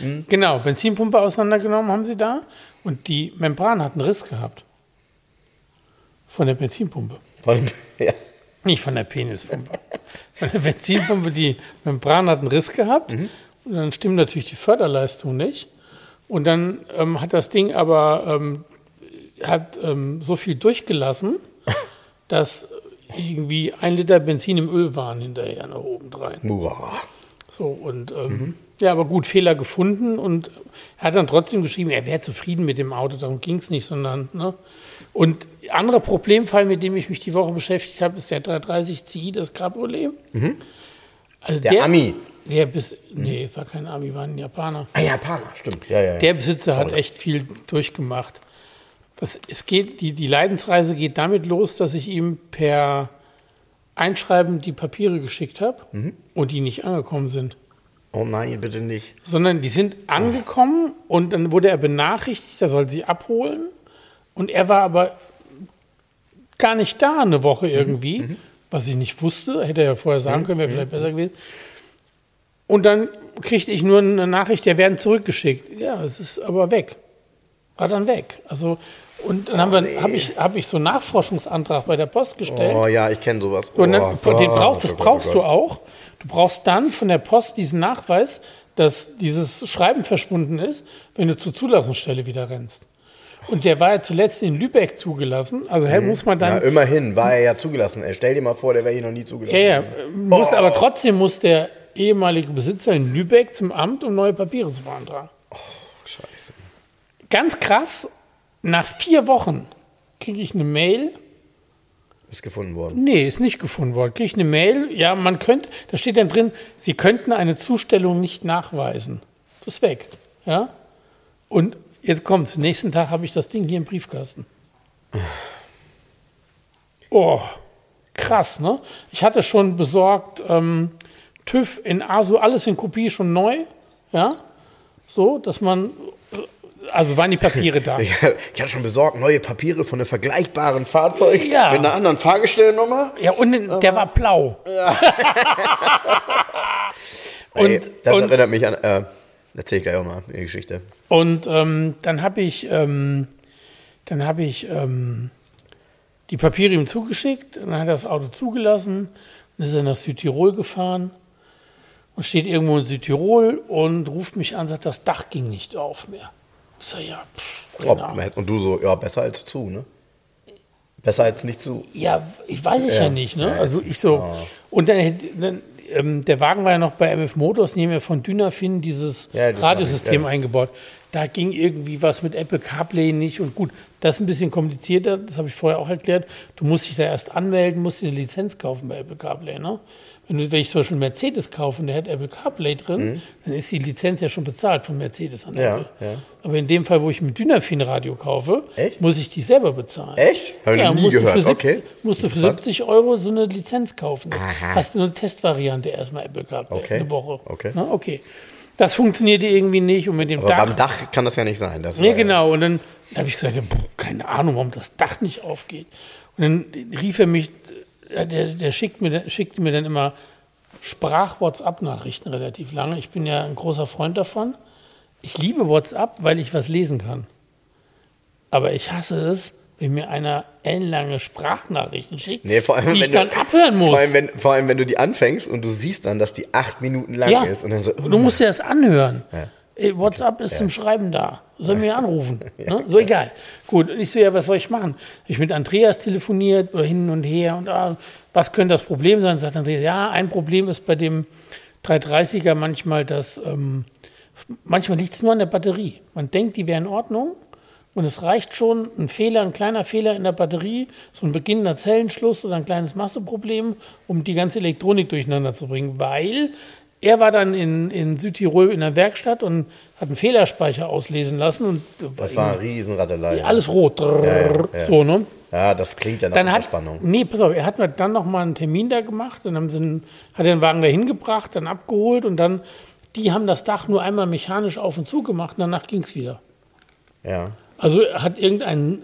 Hm? Genau, Benzinpumpe auseinandergenommen haben sie da und die Membran hat einen Riss gehabt. Von der Benzinpumpe. Von, ja. Nicht von der Penispumpe. Von der Benzinpumpe, die Membran hat einen Riss gehabt. Mhm. Und dann stimmt natürlich die Förderleistung nicht. Und dann ähm, hat das Ding aber ähm, hat, ähm, so viel durchgelassen, dass irgendwie ein Liter Benzin im Öl waren hinterher nach oben rein. Boah. So, und ähm, ja, aber gut, Fehler gefunden und er hat dann trotzdem geschrieben, er wäre zufrieden mit dem Auto, darum ging es nicht, sondern, ne? Und anderer Problemfall, mit dem ich mich die Woche beschäftigt habe, ist der 330 CI, das Cabriolet. Also Der Ami. Der bis, nee, war kein Ami, war ein Japaner. Ah, Japaner, stimmt. Ja, ja, ja. Der Besitzer hat echt viel durchgemacht. Das, es geht, die, die Leidensreise geht damit los, dass ich ihm per Einschreiben die Papiere geschickt habe Mhm. und die nicht angekommen sind. oh nein, bitte nicht. Sondern die sind angekommen und dann wurde er benachrichtigt, er soll sie abholen. Und er war aber gar nicht da eine Woche irgendwie, was ich nicht wusste. Hätte er ja vorher sagen können, wäre vielleicht besser gewesen. Und dann kriegte ich nur eine Nachricht, der werden zurückgeschickt. Ja, es ist aber weg. War dann weg. Also, und dann haben wir, habe ich, hab ich so einen Nachforschungsantrag bei der Post gestellt. Oh ja, ich kenne sowas. Und dann, oh, den brauchst, das oh Gott, brauchst oh du auch. Du brauchst dann von der Post diesen Nachweis, dass dieses Schreiben verschwunden ist, wenn du zur Zulassungsstelle wieder rennst. Und der war ja zuletzt in Lübeck zugelassen. Also hey, muss man Mhm. Ja, dann. immerhin war er ja zugelassen. Ey, stell dir mal vor, der wäre hier noch nie zugelassen. Ja, ja, muss, Oh. aber trotzdem muss der ehemalige Besitzer in Lübeck zum Amt, um neue Papiere zu beantragen. Scheiße. Ganz krass, nach vier Wochen kriege ich eine Mail, Ist gefunden worden. Nee, ist nicht gefunden worden. Kriege ich eine Mail, ja, man könnte, da steht dann drin, Sie könnten eine Zustellung nicht nachweisen. Das ist weg. Ja? Und jetzt kommt's. Nächsten Tag habe ich das Ding hier im Briefkasten. Oh, krass, ne? Ich hatte schon besorgt, ähm, TÜV in ASO, alles in Kopie schon neu. Ja? So, dass man, also waren die Papiere da. Ich, ich hatte schon besorgt, neue Papiere von einem vergleichbaren Fahrzeug Ja. mit einer anderen Fahrgestellnummer. Ja, und der war blau. Ey, Und- das und- erinnert mich an, äh, erzähl ich gleich auch mal die Geschichte. Und ähm, dann habe ich, ähm, dann habe ich ähm, die Papiere ihm zugeschickt. Und dann hat er das Auto zugelassen und ist dann nach Südtirol gefahren und steht irgendwo in Südtirol und ruft mich an, sagt, das Dach ging nicht auf mehr. Ich sag, ja, pff, Ahnung. Und du so, ja, besser als zu, ne? Besser als nicht zu. Ja, ich weiß es ja, Ja. nicht. Ne? Ja, also ich so. Und dann, hätte- dann ähm, der Wagen war ja noch bei MF Motors, haben ja von Dynafin dieses Ja, Radiosystem eingebaut. Da ging irgendwie was mit Apple CarPlay nicht und gut, das ist ein bisschen komplizierter, das habe ich vorher auch erklärt. Du musst dich da erst anmelden, musst dir eine Lizenz kaufen bei Apple CarPlay. Ne? Wenn, du, wenn ich zum Beispiel einen Mercedes kaufe und der hat Apple CarPlay drin, dann ist die Lizenz ja schon bezahlt von Mercedes an Mhm. Ja, Apple. ja. Aber in dem Fall, wo ich ein Dynafin Radio kaufe, Echt? muss ich die selber bezahlen. Echt? Hab ich noch nie musst gehört. Du für 70, okay. musst du für Interessant. 70 Euro so eine Lizenz kaufen. Aha. Hast du eine Testvariante erstmal Apple gehabt, Okay. eine Woche. Okay. Na, okay. Das funktionierte irgendwie nicht und mit dem Aber Dach. beim Dach kann das ja nicht sein. Das Nee, ja- genau. Und dann habe ich gesagt, ja, pff, keine Ahnung, warum das Dach nicht aufgeht. Und dann rief er mich, der, der schickt mir, schickte mir dann immer Sprach-WhatsApp-Nachrichten relativ lange. Ich bin ja ein großer Freund davon. Ich liebe WhatsApp, weil ich was lesen kann. Aber ich hasse es, wenn mir einer ellenlange Sprachnachrichten schickt, Nee, allem, die ich dann du, abhören muss. Vor allem, wenn, vor allem, wenn du die anfängst und du siehst dann, dass die acht Minuten lang ja, ist. Und dann so, du musst dir das anhören. Ja. WhatsApp ist zum Schreiben da. Soll mir anrufen. Ne? So egal. Gut, und ich so, ja, was soll ich machen? Ich mit Andreas telefoniert oder hin und her und ah, was könnte das Problem sein? Sagt Andreas, ja, ein Problem ist bei dem 330er manchmal, dass ähm, manchmal liegt es nur an der Batterie. Man denkt, die wäre in Ordnung und es reicht schon ein Fehler, ein kleiner Fehler in der Batterie, so ein beginnender Zellenschluss oder ein kleines Masseproblem, um die ganze Elektronik durcheinander zu bringen, weil er war dann in, in Südtirol in der Werkstatt und hat einen Fehlerspeicher auslesen lassen und das war eine Riesenrattelei. alles rot. ja, ja. So, ne? Ja, das klingt ja nach Dann hat, Spannung. nee, pass auf, er hat dann noch mal einen Termin da gemacht, dann haben sie einen, hat er den Wagen da hingebracht, dann abgeholt und dann, die haben das Dach nur einmal mechanisch auf und zu gemacht und danach ging es wieder. Ja. Also hat irgendein,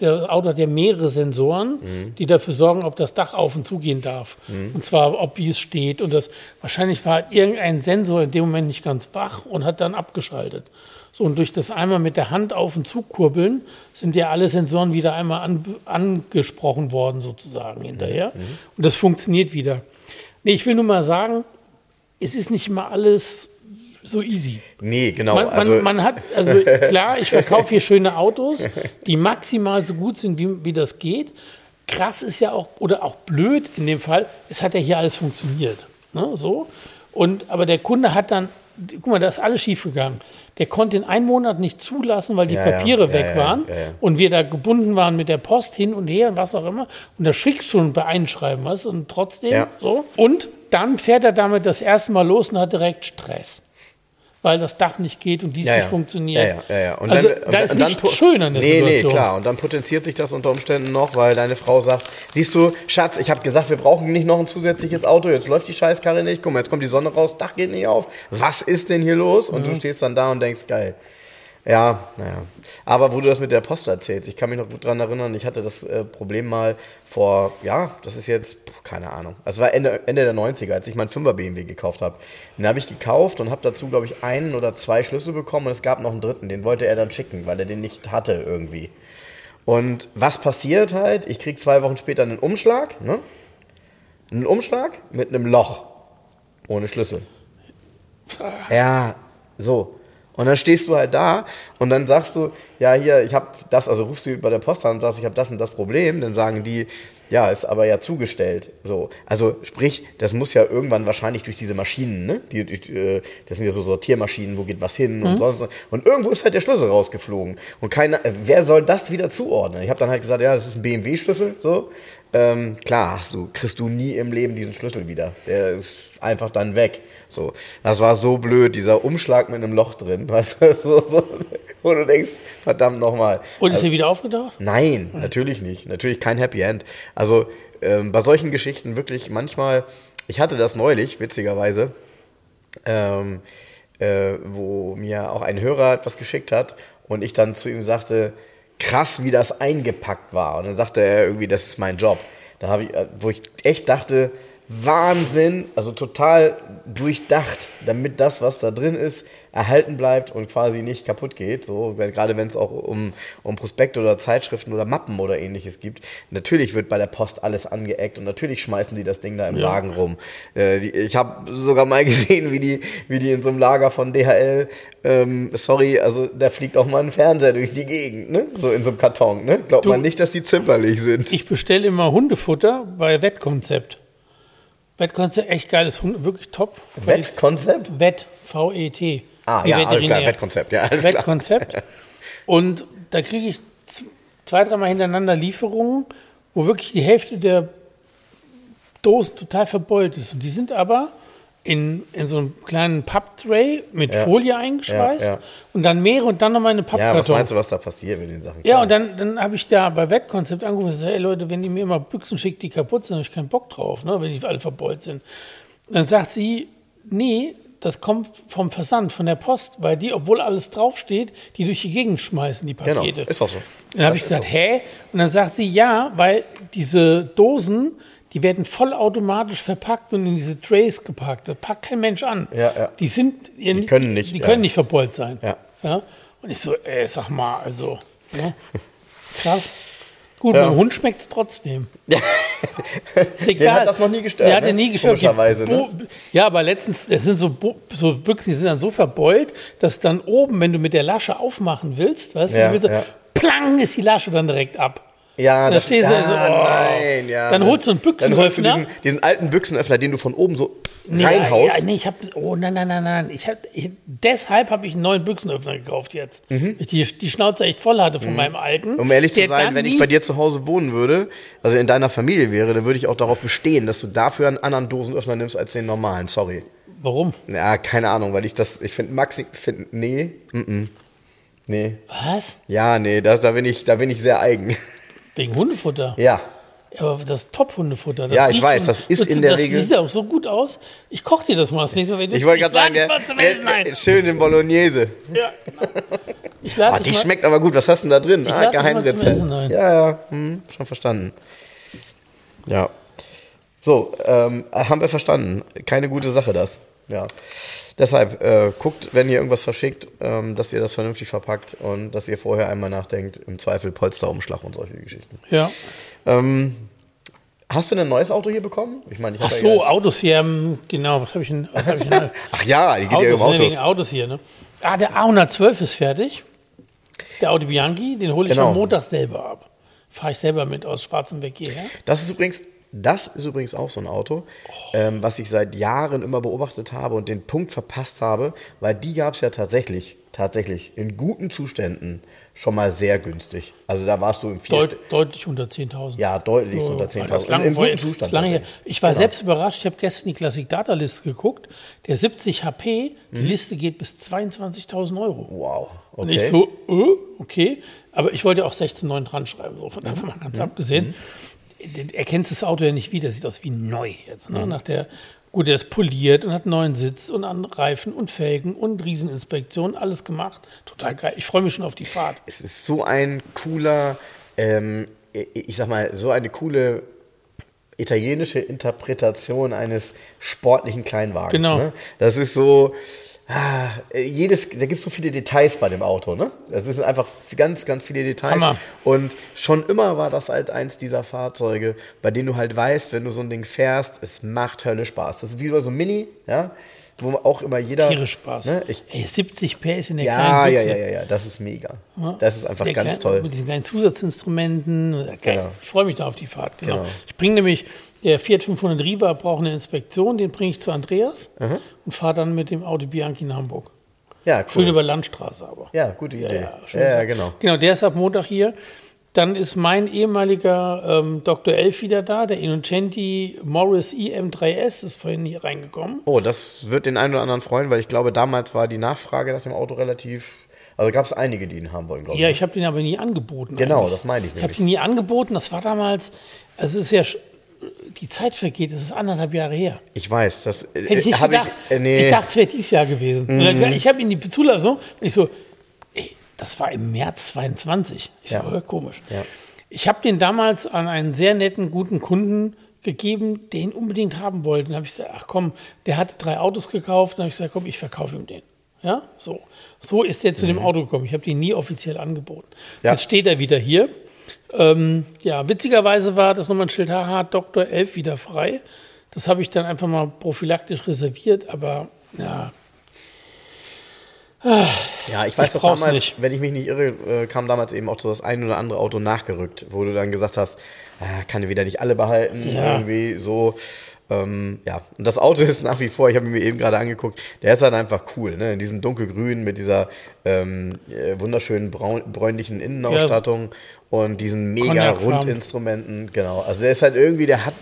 der Auto hat ja mehrere Sensoren, die dafür sorgen, ob das Dach auf und zu gehen darf. Und zwar, ob wie es steht. Und das wahrscheinlich war irgendein Sensor in dem Moment nicht ganz wach und hat dann abgeschaltet. So, und durch das einmal mit der Hand auf und zu kurbeln, sind ja alle Sensoren wieder einmal an, angesprochen worden, sozusagen hinterher. Und das funktioniert wieder. Nee, ich will nur mal sagen, es ist nicht immer alles so easy. Nee, genau. Man, man, also, man hat, also klar, ich verkaufe hier schöne Autos, die maximal so gut sind, wie, wie das geht. Krass ist ja auch, oder auch blöd in dem Fall, es hat ja hier alles funktioniert. Ne, so. Und, aber der Kunde hat dann, guck mal, da ist alles schiefgegangen. Der konnte in einem Monat nicht zulassen, weil die Ja, Papiere ja, weg ja, waren und wir da gebunden waren mit der Post hin und her und was auch immer. Und da schickst du ein Beeinschreiben, was? Und trotzdem Ja. so. Und dann fährt er damit das erste Mal los und hat direkt Stress. Weil das Dach nicht geht und dies ja, nicht ja. funktioniert. Ja, ja, ja. Und also dann- da und ist dann nichts pu- schön an der nee, Situation. Nee, klar. Und dann potenziert sich das unter Umständen noch, weil deine Frau sagt, siehst du, Schatz, ich habe gesagt, wir brauchen nicht noch ein zusätzliches Auto, jetzt läuft die Scheißkarre nicht, guck mal, jetzt kommt die Sonne raus, Dach geht nicht auf. Was ist denn hier los? Und du stehst dann da und denkst, geil. Ja, naja. Aber wo du das mit der Post erzählst, ich kann mich noch gut dran erinnern, ich hatte das äh, Problem mal vor, ja, das ist jetzt, keine Ahnung, also es war Ende, Ende der 90er, als ich meinen 5er BMW gekauft habe. Den habe ich gekauft und habe dazu, glaube ich, einen oder zwei Schlüssel bekommen und es gab noch einen dritten, den wollte er dann schicken, weil er den nicht hatte irgendwie. Und was passiert halt? Ich krieg zwei Wochen später einen Umschlag, ne? Einen Umschlag mit einem Loch. Ohne Schlüssel. Ja, so. Und dann stehst du halt da und dann sagst du, ja, hier, ich habe das, also rufst du bei der Post an und sagst, ich habe das und das Problem, dann sagen die, ja, ist aber ja zugestellt. So. Also sprich, das muss ja irgendwann wahrscheinlich durch diese Maschinen, ne? Die, die, äh, das sind ja so Sortiermaschinen, wo geht was hin und sonst. Und irgendwo ist halt der Schlüssel rausgeflogen. Und keiner, äh, wer soll das wieder zuordnen? Ich habe dann halt gesagt, ja, das ist ein BMW-Schlüssel, so. Ähm, klar, hast du, kriegst du nie im Leben diesen Schlüssel wieder. Der ist einfach dann weg. So, das war so blöd, dieser Umschlag mit einem Loch drin, weißt du, so, so, wo du denkst, verdammt nochmal. Und ist er wieder aufgetaucht? Nein, natürlich nicht. Natürlich kein Happy End. Also ähm, bei solchen Geschichten wirklich manchmal, ich hatte das neulich, witzigerweise, ähm, äh, wo mir auch ein Hörer etwas geschickt hat und ich dann zu ihm sagte, krass, wie das eingepackt war. Und dann sagte er irgendwie, das ist mein Job. Da habe ich, äh, wo ich echt dachte, Wahnsinn, also total durchdacht, damit das, was da drin ist, erhalten bleibt und quasi nicht kaputt geht. So, weil gerade wenn es auch um, um Prospekte oder Zeitschriften oder Mappen oder ähnliches gibt. Natürlich wird bei der Post alles angeeckt und natürlich schmeißen die das Ding da im Ja. Wagen rum. Äh, die, ich habe sogar mal gesehen, wie die, wie die in so einem Lager von DHL, ähm, sorry, also da fliegt auch mal ein Fernseher durch die Gegend, ne? So in so einem Karton, ne? Glaubt Du- man nicht, dass die zimperlich sind. Ich bestelle immer Hundefutter bei Wettkonzept. Wettkonzept, echt geiles Hund, wirklich top. Wettkonzept? Wett, V-E-T. Ah, ja, alles klar. Wettkonzept, ja, alles klar. Wettkonzept. Und da kriege ich zwei, dreimal hintereinander Lieferungen, wo wirklich die Hälfte der Dosen total verbeult ist. Und die sind aber in, in so einem kleinen Papptray mit Ja. Folie eingeschweißt Ja, ja. und dann mehrere und dann nochmal eine Ja, was Pappkarton. meinst du, was da passiert mit den Sachen? Ja, Klar. und dann, dann habe ich da bei Wettkonzept angerufen und gesagt, hey Leute, wenn ihr mir immer Büchsen schickt, die kaputt sind, habe ich keinen Bock drauf, ne, wenn die alle verbeult sind. Dann sagt sie, nee, das kommt vom Versand, von der Post, weil die, obwohl alles draufsteht, die durch die Gegend schmeißen, die Genau, Pakete. ist auch so. Dann habe ich gesagt, hä? Und dann sagt sie, ja, weil diese Dosen, die werden vollautomatisch verpackt und in diese Trays gepackt. Das packt kein Mensch an. Ja, ja. Die sind, die können nicht, Die ja. können nicht verbeult sein. Ja. Ja? Und ich so, ey, sag mal, also, ja, krass. Gut, Ja. beim Hund schmeckt es trotzdem. Ist egal. Den hat das noch nie gestört, Der hat ne? nie gestört. Komischerweise, ne? Ja, aber letztens, es sind so, so Büchsen, die sind dann so verbeult, dass dann oben, wenn du mit der Lasche aufmachen willst, weißt Ja, du ja. plang ist die Lasche dann direkt ab. Ja, Da das stehst du ja, so, oh. nein, ja. Dann holst du einen Dann holst du Büchsenöffner. diesen, diesen alten Büchsenöffner, den du von oben so Nee, reinhaust. Ja, nee, ich habe, oh nein, nein, nein, nein. Ich hab, ich, deshalb habe ich einen neuen Büchsenöffner gekauft jetzt. Ich die, die Schnauze echt voll hatte von meinem alten. Mhm. Um ehrlich zu sein, wenn ich bei dir zu Hause wohnen würde, also in deiner Familie wäre, dann würde ich auch darauf bestehen, dass du dafür einen anderen Dosenöffner nimmst als den normalen. Sorry. Warum? Ja, keine Ahnung, weil ich das, ich finde Maxi, find, nee, mm, mm, nee. Was? Ja, nee, das, da bin ich, da bin ich sehr eigen. Wegen Hundefutter. Ja. Aber das Top-Hundefutter. das Ja, ich weiß, das ist in der das Regel- sieht auch so gut aus. Ich koche dir das mal das nächste Mal. wenn Ich wollte gerade sagen, der, der, ein. der, schön in Bolognese. Ja, genau. Dich die schmeckt aber gut. Was hast du denn da drin? Ich Ah, Geheimrezept. Ja, ja, hm, schon verstanden. Ja. So, ähm, haben wir verstanden. Keine gute Sache das. Ja. Deshalb äh, guckt, wenn ihr irgendwas verschickt, ähm, dass ihr das vernünftig verpackt und dass ihr vorher einmal nachdenkt, im Zweifel Polsterumschlag und solche Geschichten. Ja. Ähm, hast du ein neues Auto hier bekommen? Ich meine, ich Ach ja so, jetzt- Autos hier. Genau, was habe ich denn? Was hab ich denn Ach ja, die geht ja um Autos, Autos. Autos hier, ne? Ah, der A112 ist fertig. Der Audi Bianchi, den hole ich Genau. am Montag selber ab. Fahre ich selber mit aus Schwarzenbeck hierher. Das ist übrigens, das ist übrigens auch so ein Auto, ähm, was ich seit Jahren immer beobachtet habe und den Punkt verpasst habe, weil die gab es ja tatsächlich, tatsächlich in guten Zuständen schon mal sehr günstig. Also da warst du im vier Deut, deutlich unter 10.000. Ja, deutlich So, unter das 10.000. lange Im guten Zustand. lange her. Ich war Genau. selbst überrascht. Ich habe gestern die Classic Data Liste geguckt. Der 70 HP, Mhm. die Liste geht bis 22.000 Euro. Wow. Okay. Und ich so, äh, okay. Aber ich wollte auch 16,9 dran schreiben, so von davon mal ganz Mhm. abgesehen. Den- Er kennt das Auto ja nicht wieder, sieht aus wie neu jetzt. Mhm. Ne? Nach der, gut, der ist poliert und hat einen neuen Sitz und an Reifen und Felgen und Rieseninspektion, alles gemacht. Total geil. Ich freue mich schon auf die Fahrt. es ist so ein cooler, ähm, ich sag mal, so eine coole italienische Interpretation eines sportlichen Kleinwagens. Genau. Ne? Das ist so, ah, jedes, da gibt es so viele Details bei dem Auto. Ne? Das sind einfach ganz, ganz viele Details. Hammer. Und schon immer war das halt eins dieser Fahrzeuge, bei denen du halt weißt, wenn du so ein Ding fährst, es macht Hölle Spaß. Das ist wie so ein Mini, ja, wo auch immer jeder. Tierisch Spaß. Ne? Ich, Ey, 70 PS in der ja, kleinen ja, Büchse. ja, ja, ja, das ist mega. Das ist einfach Der ganz kleine- toll. Mit diesen kleinen Zusatzinstrumenten. Geil. Genau. Ich freue mich da auf die Fahrt. Genau. Genau. Ich bringe nämlich, der Fiat 500 Riva braucht eine Inspektion, den bringe ich zu Andreas und fahre dann mit dem Audi Bianchi nach Hamburg. Ja, Schön cool. über Landstraße aber. Ja, gute Idee. Ja, Ja, schön ja, genau. Genau, der ist ab Montag hier. Dann ist mein ehemaliger ähm, Dr. Elf wieder da, der Innocenti Morris IM3S ist vorhin hier reingekommen. Oh, das wird den einen oder anderen freuen, weil ich glaube, damals war die Nachfrage nach dem Auto relativ. Also gab es einige, die ihn haben wollen, glaube ich. Ja, ich habe den aber nie angeboten. Genau, eigentlich. das meine ich Ich habe nämlich. den nie angeboten. Das war damals, also es ist ja, die Zeit vergeht, das ist anderthalb Jahre her. Ich weiß, das äh, Hätte ich nicht hab gedacht. Ich, äh, nee. Mhm. Ich dachte, es wäre dieses Jahr gewesen. Und dann- Ich habe ihn die Zulassung und ich so, ey, das war im März 22. Ich Ja. so, äh, komisch. Ja. Ich habe den damals an einen sehr netten, guten Kunden gegeben, der ihn unbedingt haben wollte. Dann habe ich gesagt, ach komm, der hatte drei Autos gekauft. Dann habe ich gesagt, komm, ich verkaufe ihm den. Ja, so. So ist er zu dem Auto gekommen. Ich habe den nie offiziell angeboten. Mhm. Ja. Jetzt steht er wieder hier. Ähm, ja, witzigerweise war das nochmal ein Schild haha, Dr. 11 wieder frei. Das habe ich dann einfach mal prophylaktisch reserviert, aber ja, Ja, ich weiß, Ich dass damals, nicht. wenn ich mich nicht irre, äh, kam damals eben auch so das ein oder andere Auto nachgerückt, wo du dann gesagt hast, ah, kann wieder nicht alle behalten, Ja. irgendwie so. Ähm, ja, und das Auto ist nach wie vor, ich habe mir eben gerade angeguckt, der ist halt einfach cool, ne? In diesem dunkelgrün mit dieser ähm, äh, wunderschönen braun, bräunlichen Innenausstattung und diesen mega. Rundinstrumenten, genau. Also der ist halt irgendwie, der hat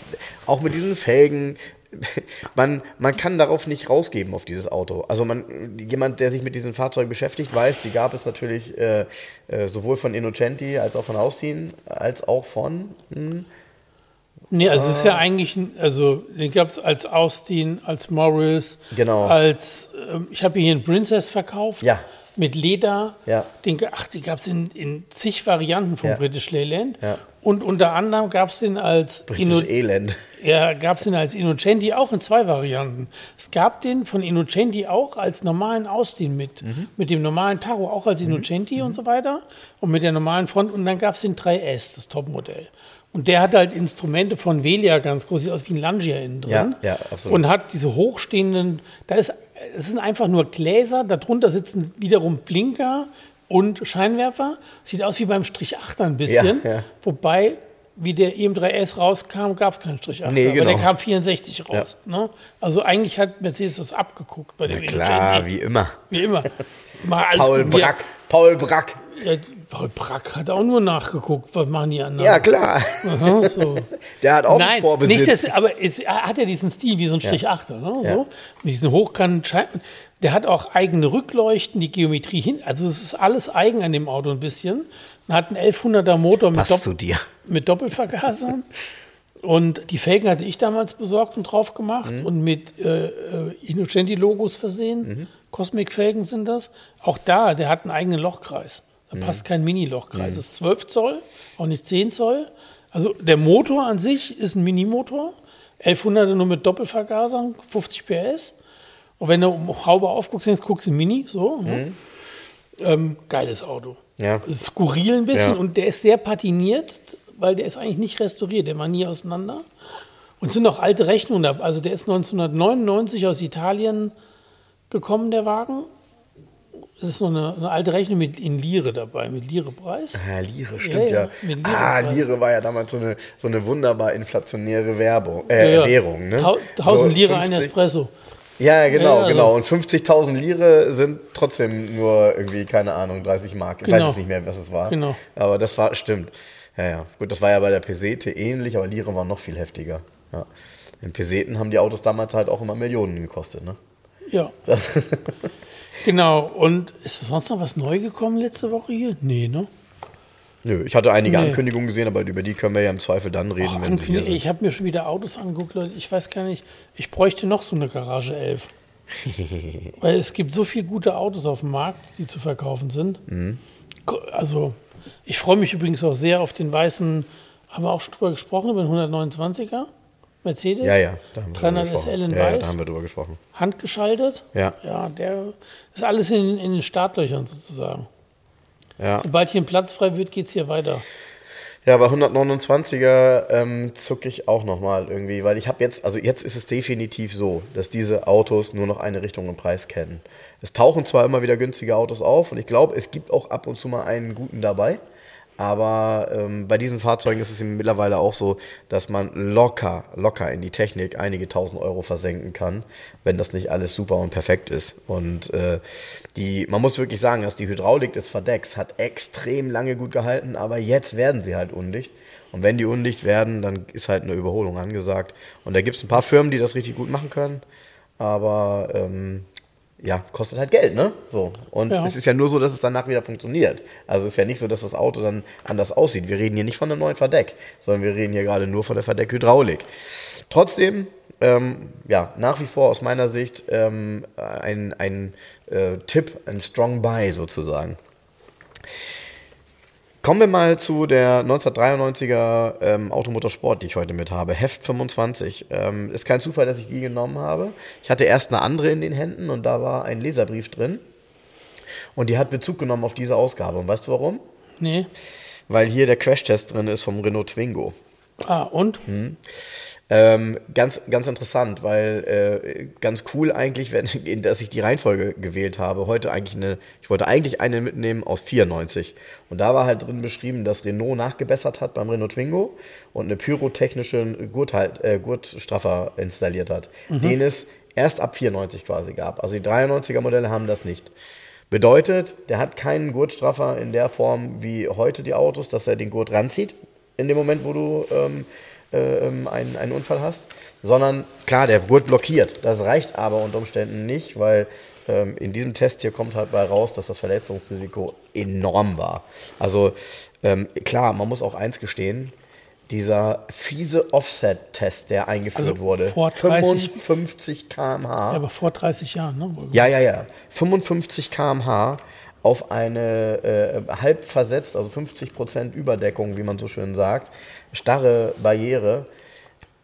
auch mit diesen Felgen, man, man kann darauf nicht rausgeben auf dieses Auto. Also man, jemand, der sich mit diesem Fahrzeug beschäftigt, weiß, die gab es natürlich äh, äh, sowohl von Innocenti als auch von Austin, als auch von hm, nee, also es ist ja Ah. eigentlich, also den gab es als Austin, als Morris, Genau. als, ähm, ich habe hier einen Princess verkauft. Ja. Mit Leder. Ja. Den, ach, die gab es in, in zig Varianten vom Ja. British Leyland. Ja. Und unter anderem gab es den als Inno- britisch Elend. Ja, gab es den als Innocenti auch in zwei Varianten. Es gab den von Innocenti auch als normalen Austin mit, Mhm. mit dem normalen Taro auch als Innocenti und so weiter und mit der normalen Front. Und dann gab es den 3S, das Topmodell. Und der hat halt Instrumente von Velia ganz groß, sieht aus wie ein Langia innen drin. Ja, ja, absolut. Und hat diese hochstehenden, da ist, es sind einfach nur Gläser, darunter sitzen wiederum Blinker und Scheinwerfer. Sieht aus wie beim Strich 8 ein bisschen. Ja, ja. Wobei, wie der EM3S rauskam, gab es keinen Strich 8. Nee, aber genau. der kam 64 raus. Ne? Also eigentlich hat Mercedes das abgeguckt bei dem Klar, Innocenti. wie immer. Wie immer. Paul. Brack. Paul Brack. Ja, Paul Brack hat auch nur nachgeguckt, was machen die anderen. Ja, klar. Aha, so. Der hat auch Nein, Vorbesitz. nicht das, aber es, er hat ja diesen Stil wie so ein Strich 8 ne? so. Ja. Mit diesen hochkanten Scheiben. Der hat auch eigene Rückleuchten, die Geometrie hin. Also es ist alles eigen an dem Auto ein bisschen. und hat einen 1100er Motor mit, Dopp mit Doppelvergasern. Und die Felgen hatte ich damals besorgt und drauf gemacht Mhm. und mit äh, äh, Innocenti-Logos versehen. Mhm. Cosmic-Felgen sind das. Auch da, der hat einen eigenen Lochkreis. Da Mhm. passt kein Mini-Lochkreis. Das ist 12 Zoll, auch nicht 10 Zoll. Also der Motor an sich ist ein Minimotor. 1100er nur mit Doppelvergasern, 50 PS. Und wenn du um Haube aufguckst, denkst, guckst du Mini, so. Ne? Ähm, geiles Auto. Mhm. Ja. Skurril ein bisschen Ja. und der ist sehr patiniert, weil der ist eigentlich nicht restauriert, der war nie auseinander. Und es sind auch alte Rechnungen da. Also der ist 1999 aus Italien gekommen, der Wagen. Es ist noch eine, eine alte Rechnung mit in Lire dabei, mit Lire-Preis. Ah, Lire, stimmt ja, ja. Lire ah. Lire war ja damals so eine, so eine wunderbar inflationäre Werbung, äh, Ja, ja. Währung. Ne? Tau- 1000 So Lire ein 50 Espresso. Ja, genau, also- genau. Und 50.000 Lire sind trotzdem nur irgendwie, keine Ahnung, 30 Mark. Ich weiß Genau. jetzt nicht mehr, was es war. Genau. Aber das war, stimmt. Ja, ja. Gut, das war ja bei der Pesete ähnlich, aber Lire war noch viel heftiger. Ja. In Peseten haben die Autos damals halt auch immer Millionen gekostet, ne? Ja. genau. Und ist sonst noch was neu gekommen letzte Woche hier? Nee, ne? Nö, ich hatte einige Nee. Ankündigungen gesehen, aber über die können wir ja im Zweifel dann reden, Ach, wenn sie hier sind. ich habe mir schon wieder Autos angeguckt, Leute. Ich weiß gar nicht, ich bräuchte noch so eine Garage 11. Weil es gibt so viele gute Autos auf dem Markt, die zu verkaufen sind. Mhm. Also, ich freue mich übrigens auch sehr auf den weißen, haben wir auch schon drüber gesprochen, über den 129er Mercedes. Ja, ja, da haben wir drüber 300 gesprochen. SL in ja, ja, weiß, da haben wir drüber gesprochen. handgeschaltet. Ja. Ja, der ist alles in, in den Startlöchern sozusagen. Ja. Sobald hier ein Platz frei wird, geht es hier weiter. Ja, bei 129er ähm, zucke ich auch nochmal irgendwie, weil ich habe jetzt, also jetzt ist es definitiv so, dass diese Autos nur noch eine Richtung im Preis kennen. Es tauchen zwar immer wieder günstige Autos auf und ich glaube, es gibt auch ab und zu mal einen guten dabei, aber ähm, bei diesen Fahrzeugen ist es mittlerweile auch so, dass man locker, locker in die Technik einige tausend Euro versenken kann, wenn das nicht alles super und perfekt ist. Und äh, die, man muss wirklich sagen, dass die Hydraulik des Verdecks hat extrem lange gut gehalten, aber jetzt werden sie halt undicht. Und wenn die undicht werden, dann ist halt eine Überholung angesagt. Und da gibt es ein paar Firmen, die das richtig gut machen können, aber ähm, ja, kostet halt Geld, ne? So. Und Ja. es ist ja nur so, dass es danach wieder funktioniert. Also es ist ja nicht so, dass das Auto dann anders aussieht. Wir reden hier nicht von einem neuen Verdeck, sondern wir reden hier gerade nur von der Verdeckhydraulik. Trotzdem, ähm, ja, nach wie vor aus meiner Sicht ähm, ein, ein äh, Tipp, ein Strong Buy sozusagen. Kommen wir mal zu der 1993er ähm, Automotorsport, die ich heute mit habe. Heft 25. Ähm, ist kein Zufall, dass ich die genommen habe. Ich hatte erst eine andere in den Händen und da war ein Leserbrief drin. Und die hat Bezug genommen auf diese Ausgabe. Und weißt du warum? Nee. Weil hier der Crashtest drin ist vom Renault Twingo. Ah, und? Ähm, ganz, ganz interessant, weil äh, ganz cool eigentlich, wenn, dass ich die Reihenfolge gewählt habe. Heute eigentlich eine, ich wollte eigentlich eine mitnehmen aus 94. Und da war halt drin beschrieben, dass Renault nachgebessert hat beim Renault Twingo und eine pyrotechnische Gurthalt, äh, Gurtstraffer installiert hat, den es erst ab 94 quasi gab. Also die 93er Modelle haben das nicht. Bedeutet, der hat keinen Gurtstraffer in der Form wie heute die Autos, dass er den Gurt ranzieht in dem Moment, wo du ähm, äh, ähm, einen, einen Unfall hast, sondern klar, der Gurt blockiert. Das reicht aber unter Umständen nicht, weil ähm, in diesem Test hier kommt halt bei raus, dass das Verletzungsrisiko enorm war. Also ähm, klar, man muss auch eins gestehen, dieser fiese Offset-Test, der eingeführt Also wurde, vor 30 55 km/h. Ja, aber vor 30 Jahren, ne? Ja, ja, ja. 55 km/h auf eine äh, halb versetzt, also 50% Überdeckung, wie man so schön sagt, starre Barriere,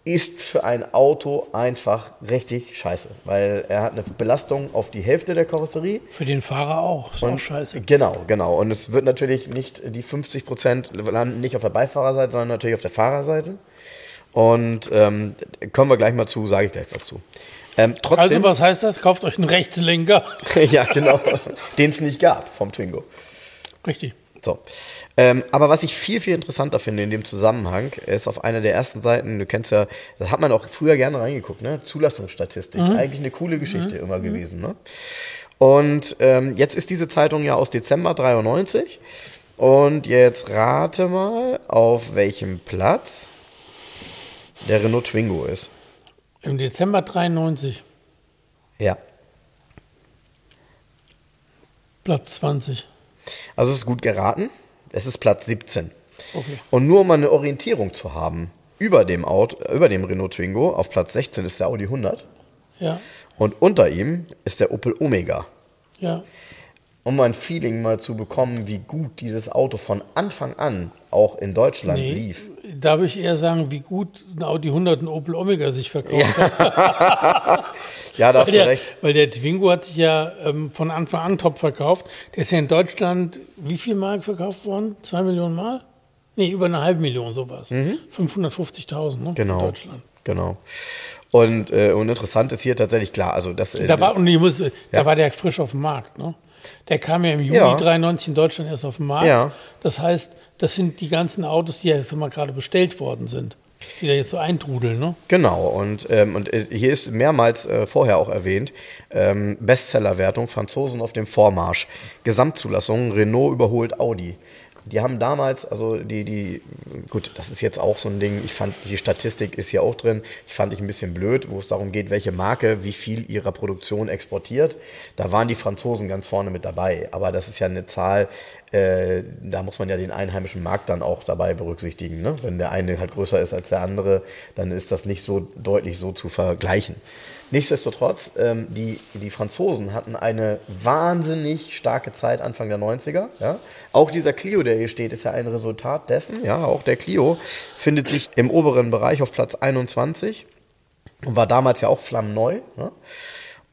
ist für ein Auto einfach richtig scheiße, weil er hat eine Belastung auf die Hälfte der Karosserie. Für den Fahrer auch. Ist auch scheiße. Genau, genau. Und es wird natürlich nicht, die 50 Prozent landen nicht auf der Beifahrerseite, sondern natürlich auf der Fahrerseite. Und ähm, kommen wir gleich mal zu, sage ich gleich was zu. Ähm, trotzdem, Also, was heißt das? Kauft euch einen Rechtslenker. ja, genau, den es nicht gab vom Twingo. Richtig. So. Ähm, aber was ich viel, viel interessanter finde in dem Zusammenhang, ist auf einer der ersten Seiten, du kennst ja, das hat man auch früher gerne reingeguckt, ne? Zulassungsstatistik. Eigentlich eine coole Geschichte immer gewesen. Ne? Und ähm, jetzt ist diese Zeitung ja aus Dezember 93. Und jetzt rate mal, auf welchem Platz der Renault Twingo ist. Im Dezember 93, Ja. Platz 20. Also es ist gut geraten. Es ist Platz 17. Okay. Und nur um mal eine Orientierung zu haben, über dem, Auto, über dem Renault Twingo auf Platz 16 ist der Audi 100 Ja, und unter ihm ist der Opel Omega. ja. Um ein Feeling mal zu bekommen, wie gut dieses Auto von Anfang an auch in Deutschland Nee, lief. Da würde ich eher sagen, wie gut ein Audi 100 und Opel Omega sich verkauft hat. Ja, da hast du recht. weil der Twingo hat sich ja ähm, von Anfang an top verkauft. Der ist ja in Deutschland wie viel Mark verkauft worden? Zwei Millionen Mal? Nee, über eine halbe Million sowas. 550.000 ne? Mhm. Genau. in Deutschland. Genau. Und, äh, und interessant ist hier tatsächlich klar, also das äh, Da war, und ich muss, da war der frisch auf dem Markt. Ne? Der kam ja im Juni Ja. 93 in Deutschland erst auf den Markt. Ja. Das heißt, das sind die ganzen Autos, die ja jetzt mal gerade bestellt worden sind, die da jetzt so eintrudeln. Ne? Genau, und, ähm, und äh, hier ist mehrmals äh, vorher auch erwähnt, ähm, Bestsellerwertung, Franzosen auf dem Vormarsch, Gesamtzulassung, Renault überholt Audi. Die haben damals, also die, die, gut, das ist jetzt auch so ein Ding, ich fand, die Statistik ist hier auch drin, ich fand ich ein bisschen blöd, wo es darum geht, welche Marke wie viel ihrer Produktion exportiert. Da waren die Franzosen ganz vorne mit dabei, aber das ist ja eine Zahl, äh, da muss man ja den einheimischen Markt dann auch dabei berücksichtigen. Ne? Wenn der eine halt größer ist als der andere, dann ist das nicht so deutlich so zu vergleichen. Nichtsdestotrotz, ähm, die, die Franzosen hatten eine wahnsinnig starke Zeit Anfang der 90er. Ja? Auch dieser Clio, der hier steht, ist ja ein Resultat dessen. Ja? Auch der Clio findet sich im oberen Bereich auf Platz 21 und war damals ja auch flammneu. Ne?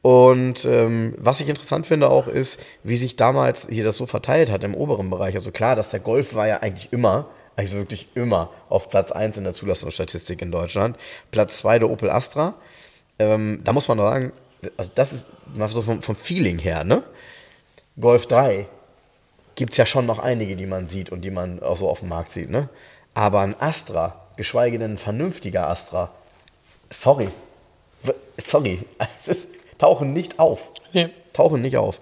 Und ähm, was ich interessant finde auch ist, wie sich damals hier das so verteilt hat im oberen Bereich. Also klar, dass der Golf war ja eigentlich immer, also wirklich immer auf Platz 1 in der Zulassungsstatistik in Deutschland. Platz 2 der Opel Astra. Ähm, da muss man sagen, also das ist mal so vom, vom Feeling her, ne? Golf 3 gibt es ja schon noch einige, die man sieht und die man auch so auf dem Markt sieht, ne? Aber ein Astra, geschweige denn ein vernünftiger Astra, sorry, sorry, es ist, tauchen nicht auf. Nee. Tauchen nicht auf.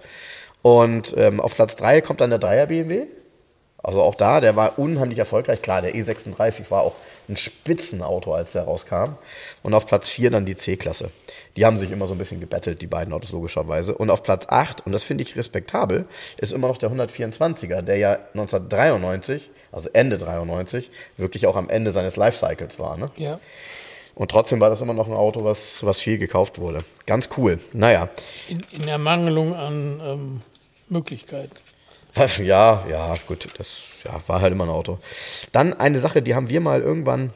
Und ähm, auf Platz 3 kommt dann der 3er BMW. Also auch da, der war unheimlich erfolgreich. Klar, der E36 war auch ein Spitzenauto, als der rauskam. Und auf Platz 4 dann die C-Klasse. Die haben sich immer so ein bisschen gebettelt, die beiden Autos logischerweise. Und auf Platz 8, und das finde ich respektabel, ist immer noch der 124er, der ja 1993, also Ende 93, wirklich auch am Ende seines Lifecycles war. Ne? Ja. Und trotzdem war das immer noch ein Auto, was, was viel gekauft wurde. Ganz cool. Naja, In, in Ermangelung an ähm, Möglichkeiten. ja, ja, gut, das ja, war halt immer ein Auto. Dann eine Sache, die haben wir mal irgendwann,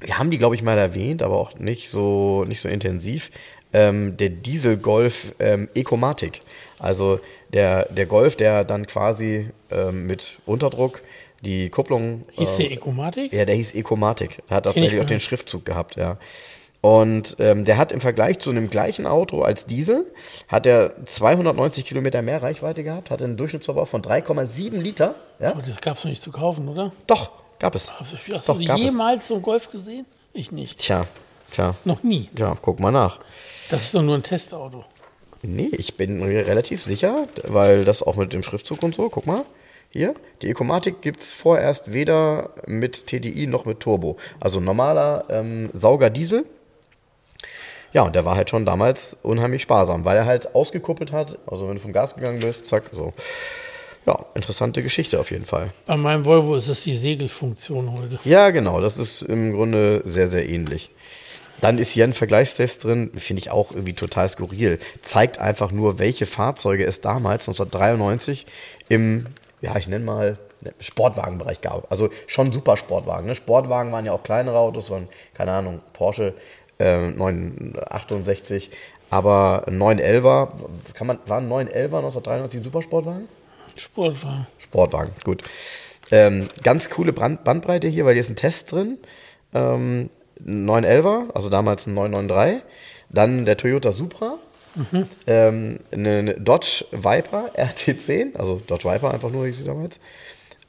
wir haben die, glaube ich, mal erwähnt, aber auch nicht so, nicht so intensiv. Ähm, der Diesel Golf ähm, Ecomatic. Also der, der Golf, der dann quasi ähm, mit Unterdruck die Kupplung. Hieß äh, der Ecomatic? Ja, der hieß Ecomatic. Der hat tatsächlich auch den. Schriftzug gehabt, ja. Und ähm, der hat im Vergleich zu einem gleichen Auto als Diesel, hat er 290 Kilometer mehr Reichweite gehabt, hatte einen Durchschnittsverbrauch von 3,7 Liter. Ja? Aber das gab es noch nicht zu kaufen, oder? Doch, gab es. Hast Doch, du gab es. jemals so einen Golf gesehen? Ich nicht. Tja, tja. Noch nie. Ja, guck mal nach. Das ist doch nur ein Testauto. Nee, ich bin mir relativ sicher, weil das auch mit dem Schriftzug und so, guck mal. Hier, die Ecomatic gibt es vorerst weder mit TDI noch mit Turbo. Also normaler ähm, Sauger Diesel. Ja, und der war halt schon damals unheimlich sparsam, weil er halt ausgekuppelt hat. Also wenn du vom Gas gegangen bist, zack, so. Ja, interessante Geschichte auf jeden Fall. Bei meinem Volvo ist es die Segelfunktion heute. Ja, genau, das ist im Grunde sehr, sehr ähnlich. Dann ist hier ein Vergleichstest drin, finde ich auch irgendwie total skurril. Zeigt einfach nur, welche Fahrzeuge es damals, 1993, im, ja, ich nenne mal, Sportwagenbereich gab. Also schon super Sportwagen. Ne? Sportwagen waren ja auch kleinere Autos, waren, keine Ahnung, Porsche äh, 968, aber ein 911er, kann man, war ein 911er 1993 ein Supersportwagen? Sportwagen. Sportwagen, gut. Ähm, ganz coole Brand Bandbreite hier, weil hier ist ein Test drin. Ähm, 911er, also damals ein 993. Dann der Toyota Supra. Ähm, eine, eine Dodge Viper RT10, also Dodge Viper einfach nur, hieß sie damals.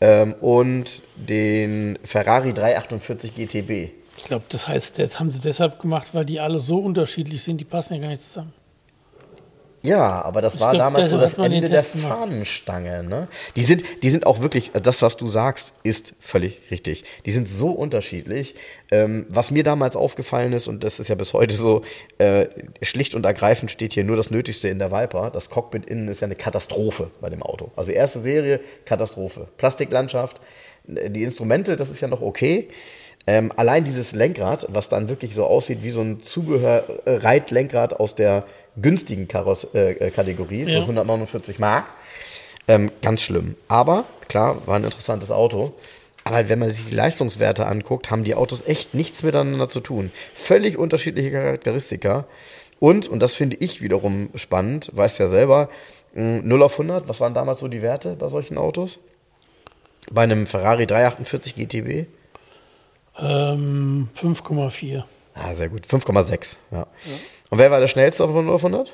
Ähm, und den Ferrari 348 GTB. Ich glaube, das heißt, das haben sie deshalb gemacht, weil die alle so unterschiedlich sind, die passen ja gar nicht zusammen. Ja, aber das war glaub, damals so das Ende der. Fahnenstange. Ne? Die, sind, die sind auch wirklich, das, was du sagst, ist völlig richtig. Die sind so unterschiedlich. Ähm, was mir damals aufgefallen ist, und das ist ja bis heute so, äh, schlicht und ergreifend steht hier nur das Nötigste in der Viper. Das Cockpit innen ist ja eine Katastrophe bei dem Auto. Also erste Serie, Katastrophe. Plastiklandschaft, die Instrumente, das ist ja noch okay. Ähm, allein dieses Lenkrad, was dann wirklich so aussieht wie so ein Zubehör-Reitlenkrad aus der günstigen Kaross äh, äh, Kategorie Ja. von 149 Mark. Ähm, ganz schlimm. Aber, klar, war ein interessantes Auto. Aber wenn man sich die Leistungswerte anguckt, haben die Autos echt nichts miteinander zu tun. Völlig unterschiedliche Charakteristika. Und, und das finde ich wiederum spannend, weißt ja selber, mh, 0 auf 100, was waren damals so die Werte bei solchen Autos? Bei einem Ferrari 348 GTB? Ähm, 5,4. Ah, sehr gut. 5,6. Ja. Und wer war der schnellste auf 0 auf 100?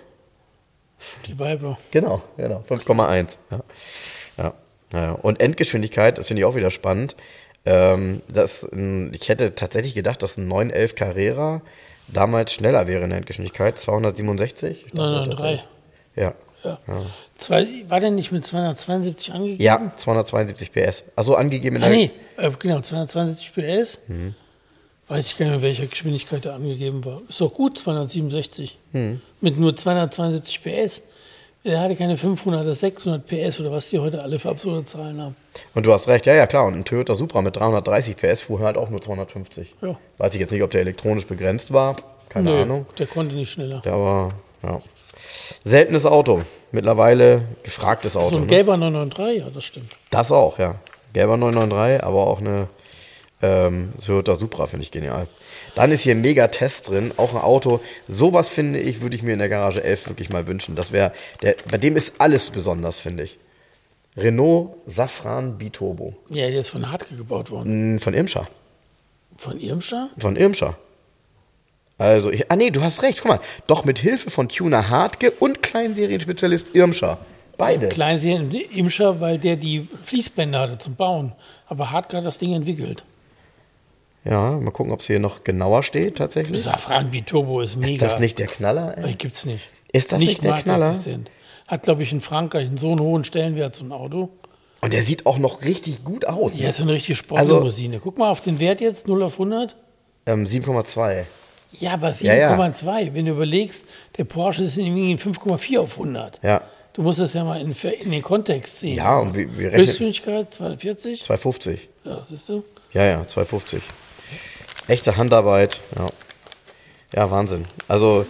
Die Viper. Genau, genau. 5,1. Ja. Ja. ja. Und Endgeschwindigkeit, das finde ich auch wieder spannend. Ähm, das, ein- ich hätte tatsächlich gedacht, dass ein 911 Carrera damals schneller wäre in der Endgeschwindigkeit. 267? Ich dachte, 993. Ja. Ja. Zwei, war der nicht mit 272 angegeben? Ja, 272 PS. Also angegeben in Ah, der. nee, äh, genau, 272 PS. Mhm. Weiß ich gar nicht mehr, welcher Geschwindigkeit der angegeben war. Ist doch gut, 267. Mhm. Mit nur 272 PS. Er hatte keine 500 oder 600 PS oder was die heute alle für absurde Zahlen haben. Und du hast recht, ja, ja, klar. Und ein Toyota Supra mit 330 PS fuhr halt auch nur 250. Ja. Weiß ich jetzt nicht, ob der elektronisch begrenzt war. Keine Nö, Ahnung. Der konnte nicht schneller. Der war, ja. Seltenes Auto. Mittlerweile gefragtes Auto. So ein ne? gelber 993, ja, das stimmt. Das auch, ja. Gelber 993, aber auch eine ähm, Toyota Supra finde ich genial. Dann ist hier ein Mega-Test drin, auch ein Auto. Sowas finde ich, würde ich mir in der Garage 11 wirklich mal wünschen. Das wäre, der, bei dem ist alles besonders, finde ich. Renault Safran Biturbo. Ja, der ist von Hartke gebaut worden. Hm, Von Irmscher. Von Irmscher? Von Irmscher. Also, ich- ah nee, du hast recht, guck mal. Doch mit Hilfe von Tuner Hartke und Kleinserienspezialist Irmscher. Beide. Kleinserien Irmscher, weil der die Fließbänder hatte zum Bauen. Aber Hartke hat das Ding entwickelt. Ja, mal gucken, ob es hier noch genauer steht tatsächlich. Safran Biturbo ist mega. Ist das nicht der Knaller? Ey? Gibt's nicht. Ist das nicht der Knaller? Hat, glaube ich, in Frankreich einen so einen hohen Stellenwert zum Auto. Und der sieht auch noch richtig gut aus. Ja, Ne? ist eine richtige Also- Sportlimousine. Guck mal auf den Wert jetzt, 0 auf 100. Ähm, 7,2. Ja, aber Ja, ja. 7,2. Wenn du überlegst, der Porsche ist irgendwie 5,4 auf 100. Ja, Du musst das ja mal in, in den Kontext sehen. Ja, und wir- wir rechnen- Höchstgeschwindigkeit 240. 250. Ja, siehst du? Ja, ja, 250. Echte Handarbeit. Ja. ja, Wahnsinn. Also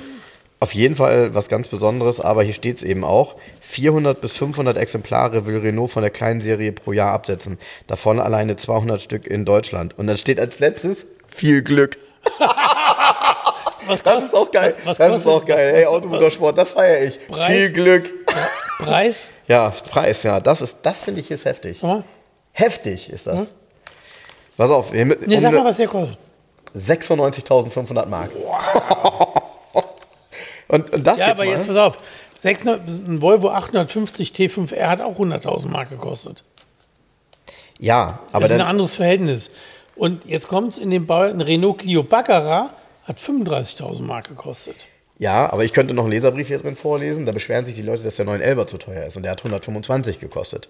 auf jeden Fall was ganz Besonderes, aber hier steht es eben auch. 400 bis 500 Exemplare will Renault von der kleinen Serie pro Jahr absetzen. Davon alleine 200 Stück in Deutschland. Und dann steht als letztes viel Glück. Was Das ist auch geil. Was das kostet, ist auch geil. Hey, kostet- Automotorsport, das feiere ich. Preis? Viel Glück. Preis? Ja, Preis, ja. Das ist, das finde ich ist heftig. Mal. Heftig ist das. Pass auf, wir mit, Nee, um sag mal, was der kostet. 96.500 Mark. und, und das Ja, jetzt aber mal. jetzt pass auf. 600, ein Volvo 850 T5R hat auch 100.000 Mark gekostet. ja, aber Das ist ein anderes Verhältnis. Und jetzt kommt es in den Bau, ein Renault Clio Baccarat hat 35.000 Mark gekostet. ja, aber ich könnte noch einen Leserbrief hier drin vorlesen. Da beschweren sich die Leute, dass der 911 zu teuer ist und der hat 125 gekostet.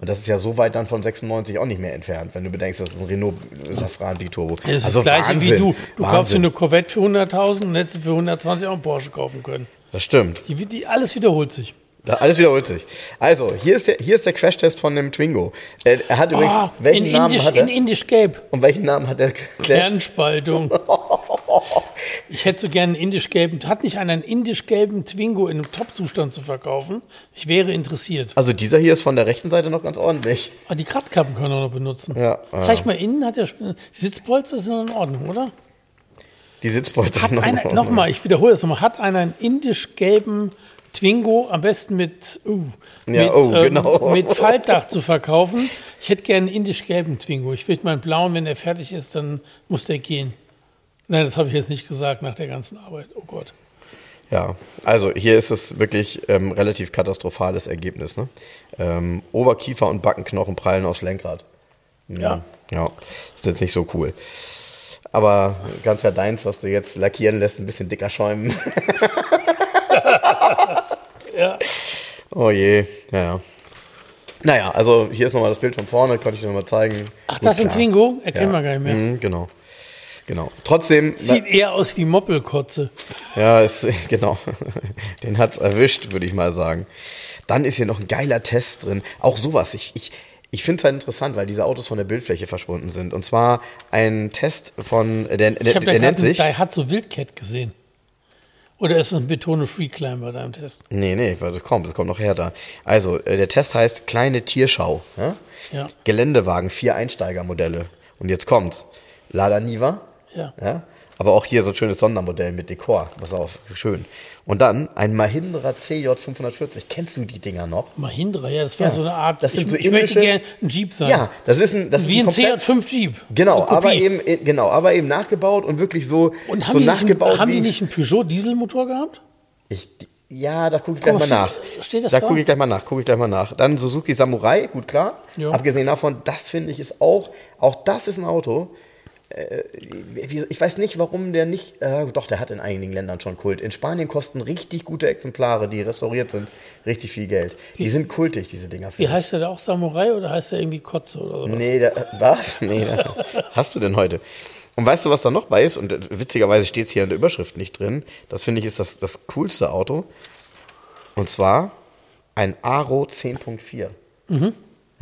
Und das ist ja so weit dann von 96 auch nicht mehr entfernt, wenn du bedenkst, das ist ein Renault Safran Biturbo. Das ist also das gleiche Wahnsinn, wie du. Du kaufst dir Wahnsinn. eine Corvette für 100.000 und hättest für 120 auch einen Porsche kaufen können. Das stimmt. Die, die, alles wiederholt sich. Da, alles wiederholt sich. Also, hier ist der, hier ist der Crashtest von dem Twingo. Er hat übrigens, Oh, welchen in, Namen Indisch, hat er? in Indisch Gelb. Und welchen Namen hat der? Kernspaltung. Ich hätte so gerne einen indisch-gelben. Hat nicht einer einen indisch-gelben Twingo in einem Top-Zustand zu verkaufen? Ich wäre interessiert. Also dieser hier ist von der rechten Seite noch ganz ordentlich. Aber die Kratzkappen können wir noch benutzen. Ja, Zeig mal innen, hat der die Sitzpolster sind noch in Ordnung, oder? Die Sitzpolster Hat sind noch in einer, Ordnung. nochmal, ich wiederhole das nochmal, hat einer einen indisch-gelben Twingo, am besten mit, uh, Ja, mit, oh, genau. mit Faltdach zu verkaufen? Ich hätte gerne einen indisch-gelben Twingo. Ich will meinen blauen, wenn der fertig ist, dann muss der gehen. Nein, das habe ich jetzt nicht gesagt nach der ganzen Arbeit. Oh Gott. Ja, also hier ist es wirklich ähm, relativ katastrophales Ergebnis. Ne? Ähm, Oberkiefer und Backenknochen prallen aufs Lenkrad. Ja. Ja, ist jetzt nicht so cool. Aber kannst ja deins, was du jetzt lackieren lässt, ein bisschen dicker schäumen. Ja. Oh je, ja, ja. Naja, also hier ist nochmal das Bild von vorne, kann ich dir nochmal zeigen. Ach, das ist ein. Twingo? Erkennen Ja. wir gar nicht mehr. Mhm, genau. Genau. Trotzdem, Sieht eher aus wie Moppelkotze. ja, ist, genau. Den hat's erwischt, würde ich mal sagen. Dann ist hier noch ein geiler Test drin. Auch sowas. Ich, ich, ich finde es halt interessant, weil diese Autos von der Bildfläche verschwunden sind. Und zwar ein Test von, der, der, Ich habe der nennt sich. Daihatsu Wildcat gesehen. Oder ist es ein Betone Free Climber da im Test? Nee, nee, warte, komm, das kommt noch härter. Also, äh, der Test heißt Kleine Tierschau. Ja? Ja. Geländewagen, vier Einsteigermodelle. Und jetzt kommt's. Lada Niva. Ja. ja. Aber auch hier so ein schönes Sondermodell mit Dekor. Pass auf, schön. Und dann ein Mahindra CJ 540. Kennst du die Dinger noch? Mahindra, ja, das war Ja, so eine Art. das sind ich, so ich möchte gerne ein Jeep sein. Ja, das ist ein, das Wie ein ist ein komplett, CJ5 Jeep. Genau, aber eben, äh, genau, aber eben nachgebaut und wirklich so, Und haben, so nicht, nachgebaut einen- haben die nicht einen Peugeot Dieselmotor gehabt? Ich, ja, da gucke ich gleich mal nach. steht- das da da? gucke ich gleich mal nach, gucke ich gleich mal nach. Dann Suzuki Samurai, gut klar. Ja. Abgesehen davon, das finde ich ist auch, auch das ist ein Auto. Äh, ich weiß nicht, warum der nicht, äh, doch, der hat in einigen Ländern schon Kult. In Spanien kosten richtig gute Exemplare, die restauriert sind, richtig viel Geld. Die sind kultig, diese Dinger. Wie heißt der da auch Samurai oder heißt der irgendwie Kotze oder so? Nee, da, was? Nee, hast du denn heute? Und weißt du, was da noch bei ist? Und witzigerweise steht es hier in der Überschrift nicht drin. Das finde ich ist das, das coolste Auto. Und zwar ein Aro 10.4.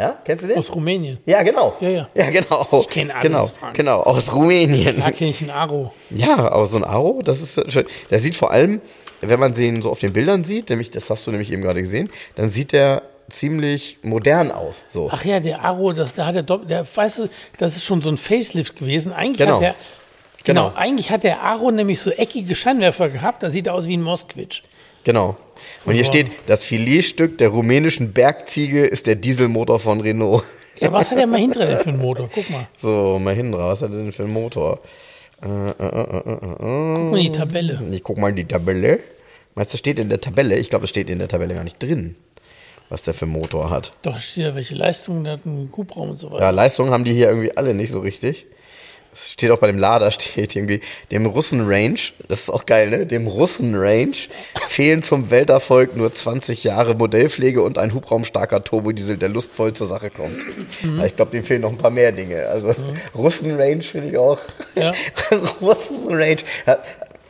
Ja, kennst du den? Aus Rumänien. ja, genau. Ja, ja. Ja, genau. Ich kenn alles, Genau, Frank. genau, aus Rumänien. Da kenne ich einen Aro. Ja, aber so ein Aro, das ist schön. Der sieht vor allem, wenn man den so auf den Bildern sieht, nämlich, das hast du nämlich eben gerade gesehen, dann sieht der ziemlich modern aus. So. Ach ja, der Aro, das, da hat der, der, weißt du, das ist schon so ein Facelift gewesen. Eigentlich Genau. hat der, genau, Genau. eigentlich hat der Aro nämlich so eckige Scheinwerfer gehabt. Da sieht er aus wie ein Mosquitsch. Genau. Und hier steht, das Filetstück der rumänischen Bergziege ist der Dieselmotor von Renault. Ja, was hat der Mahindra denn für einen Motor? Guck mal, So, Mahindra, was hat er denn für einen Motor? Äh, äh, äh, äh, äh, äh. guck mal die Tabelle. Ich guck mal in die Tabelle. Meinst du, das steht in der Tabelle? Ich glaube, das steht in der Tabelle gar nicht drin, was der für einen Motor hat. Doch, steht ja, welche Leistungen, der hat einen Hubraum und so weiter. Ja, Leistung haben die hier irgendwie alle nicht so richtig. Es steht auch bei dem Lader, steht irgendwie, dem Russen-Range, das ist auch geil, ne? Dem Russen-Range fehlen zum Welterfolg nur 20 Jahre Modellpflege und ein hubraumstarker Turbodiesel, der lustvoll zur Sache kommt. Ja, ich glaube, dem fehlen noch ein paar mehr Dinge. Also Russen-Range finde ich auch. Ja. Russen-Range. Ja,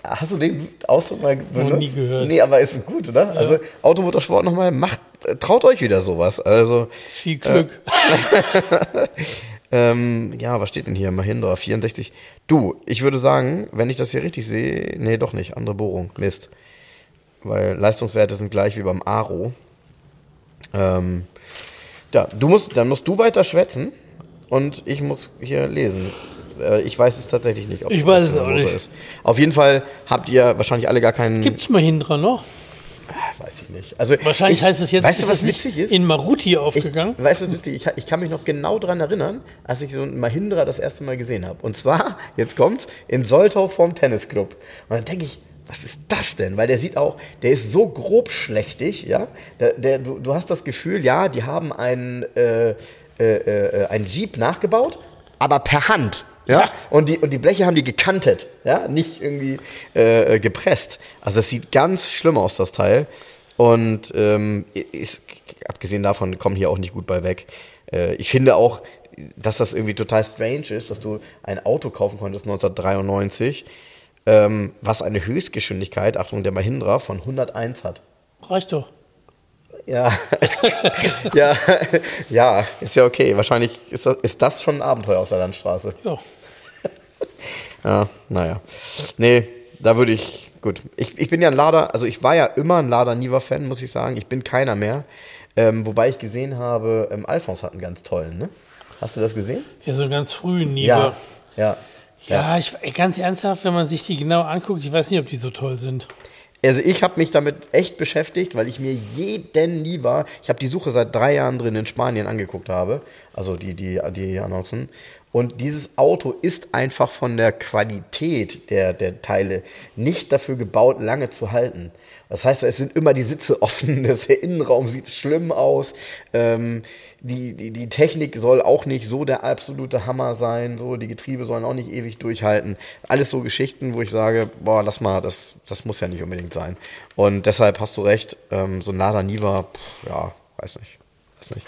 Hast du den Ausdruck mal benutzt? nie gehört. Nee, aber ist gut, oder? Also Automotorsport nochmal, macht, äh, traut euch wieder sowas. Also Viel Glück. ähm, ja, was steht denn hier? Mahindra 64. Du, ich würde sagen, wenn ich das hier richtig sehe, nee, doch nicht, andere Bohrung, Mist. Weil Leistungswerte sind gleich wie beim Aro. Ähm, ja, du musst, dann musst du weiter schwätzen und ich muss hier lesen. Äh, Ich weiß es tatsächlich nicht, ob Ich das weiß es auch nicht. ist. Auf jeden Fall habt ihr wahrscheinlich alle gar keinen. Gibt's Mahindra noch? Ah, weiß ich nicht. Also Wahrscheinlich ich, heißt es jetzt, Weißt du, ist was es nicht witzig ist? in Maruti Ich, aufgegangen. weißt du, was witzig? ich, ich kann mich noch genau daran erinnern, als ich so ein Mahindra das erste Mal gesehen habe. Und zwar, jetzt kommt's, in Soltau vorm Tennisclub. Und dann denke ich, was ist das denn? Weil der sieht auch, der ist so grobschlächtig, ja. Der, der, du, du hast das Gefühl, ja, die haben einen, äh, äh, äh, einen Jeep nachgebaut, aber per Hand. Ja? Ja. Und, die, und die Bleche haben die gekantet, ja, nicht irgendwie äh, gepresst. Also es sieht ganz schlimm aus, das Teil. Und ähm, ist, abgesehen davon kommen hier auch nicht gut bei weg. Äh, ich finde auch, dass das irgendwie total strange ist, dass du ein Auto kaufen konntest 1993, ähm, was eine Höchstgeschwindigkeit, Achtung, der Mahindra, von 101 hat. Reicht doch. Ja, ja, ja, ist ja okay. Wahrscheinlich ist das, ist das schon ein Abenteuer auf der Landstraße. Ja. Ja, naja. Nee, da würde ich, gut. Ich, ich bin ja ein Lader, also ich war ja immer ein Lader Niva-Fan, muss ich sagen. Ich bin keiner mehr. Ähm, wobei ich gesehen habe, ähm, Alphons hat einen ganz tollen, ne? Hast du das gesehen? Ja, so ganz früh Niva. Ja. Ja, ich, ey, ganz ernsthaft, wenn man sich die genau anguckt, ich weiß nicht, ob die so toll sind. Also ich habe mich damit echt beschäftigt, weil ich mir jeden Niva, ich habe die Suche seit drei Jahren drin in Spanien angeguckt habe, also die, die, die Annoncen. Und dieses Auto ist einfach von der Qualität der, der Teile nicht dafür gebaut, lange zu halten. Das heißt, es sind immer die Sitze offen, der Innenraum sieht schlimm aus. Ähm, die, die, die Technik soll auch nicht so der absolute Hammer sein. So, die Getriebe sollen auch nicht ewig durchhalten. Alles so Geschichten, wo ich sage, boah, lass mal, das, das muss ja nicht unbedingt sein. Und deshalb hast du recht, ähm, so ein Lada Niva, pff, ja, weiß nicht. Weiß nicht.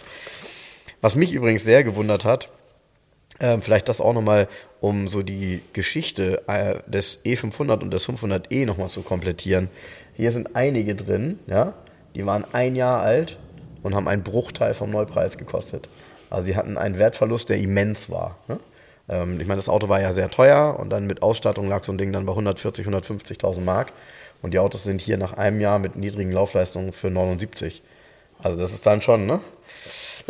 Was mich übrigens sehr gewundert hat, ähm, vielleicht das auch nochmal, um so die Geschichte äh, des E500 und des 500e nochmal zu komplettieren. Hier sind einige drin, ja, die waren ein Jahr alt und haben einen Bruchteil vom Neupreis gekostet. Also sie hatten einen Wertverlust, der immens war. Ne? Ähm, ich meine, das Auto war ja sehr teuer und dann mit Ausstattung lag so ein Ding dann bei 140, 150.000 Mark. Und die Autos sind hier nach einem Jahr mit niedrigen Laufleistungen für 79. Also das ist dann schon, ne?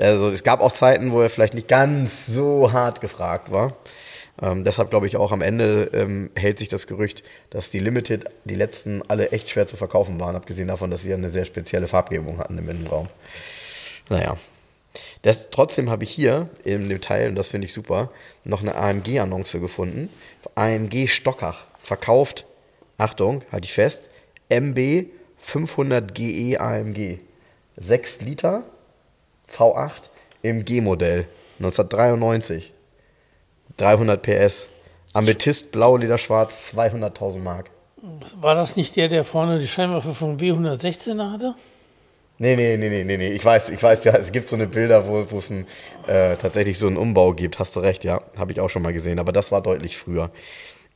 Also es gab auch Zeiten, wo er vielleicht nicht ganz so hart gefragt war. Ähm, deshalb glaube ich auch am Ende ähm, hält sich das Gerücht, dass die Limited, die letzten alle echt schwer zu verkaufen waren, abgesehen davon, dass sie eine sehr spezielle Farbgebung hatten im Innenraum. Naja. Das, trotzdem habe ich hier im Detail, und das finde ich super, noch eine AMG-Annonce gefunden. AMG Stockach verkauft, Achtung, halte ich fest, MB 500 GE AMG. 6 Liter, V8 im G-Modell 1993. 300 PS. Amethyst, blau, Leder, schwarz, 200.000 Mark. War das nicht der, der vorne die Scheinwerfer vom W116 hatte? Nee, nee, nee, nee, nee. Ich weiß, ich weiß, ja, es gibt so eine Bilder, wo, es äh, tatsächlich so einen Umbau gibt. Hast du recht, ja. Habe ich auch schon mal gesehen. Aber das war deutlich früher.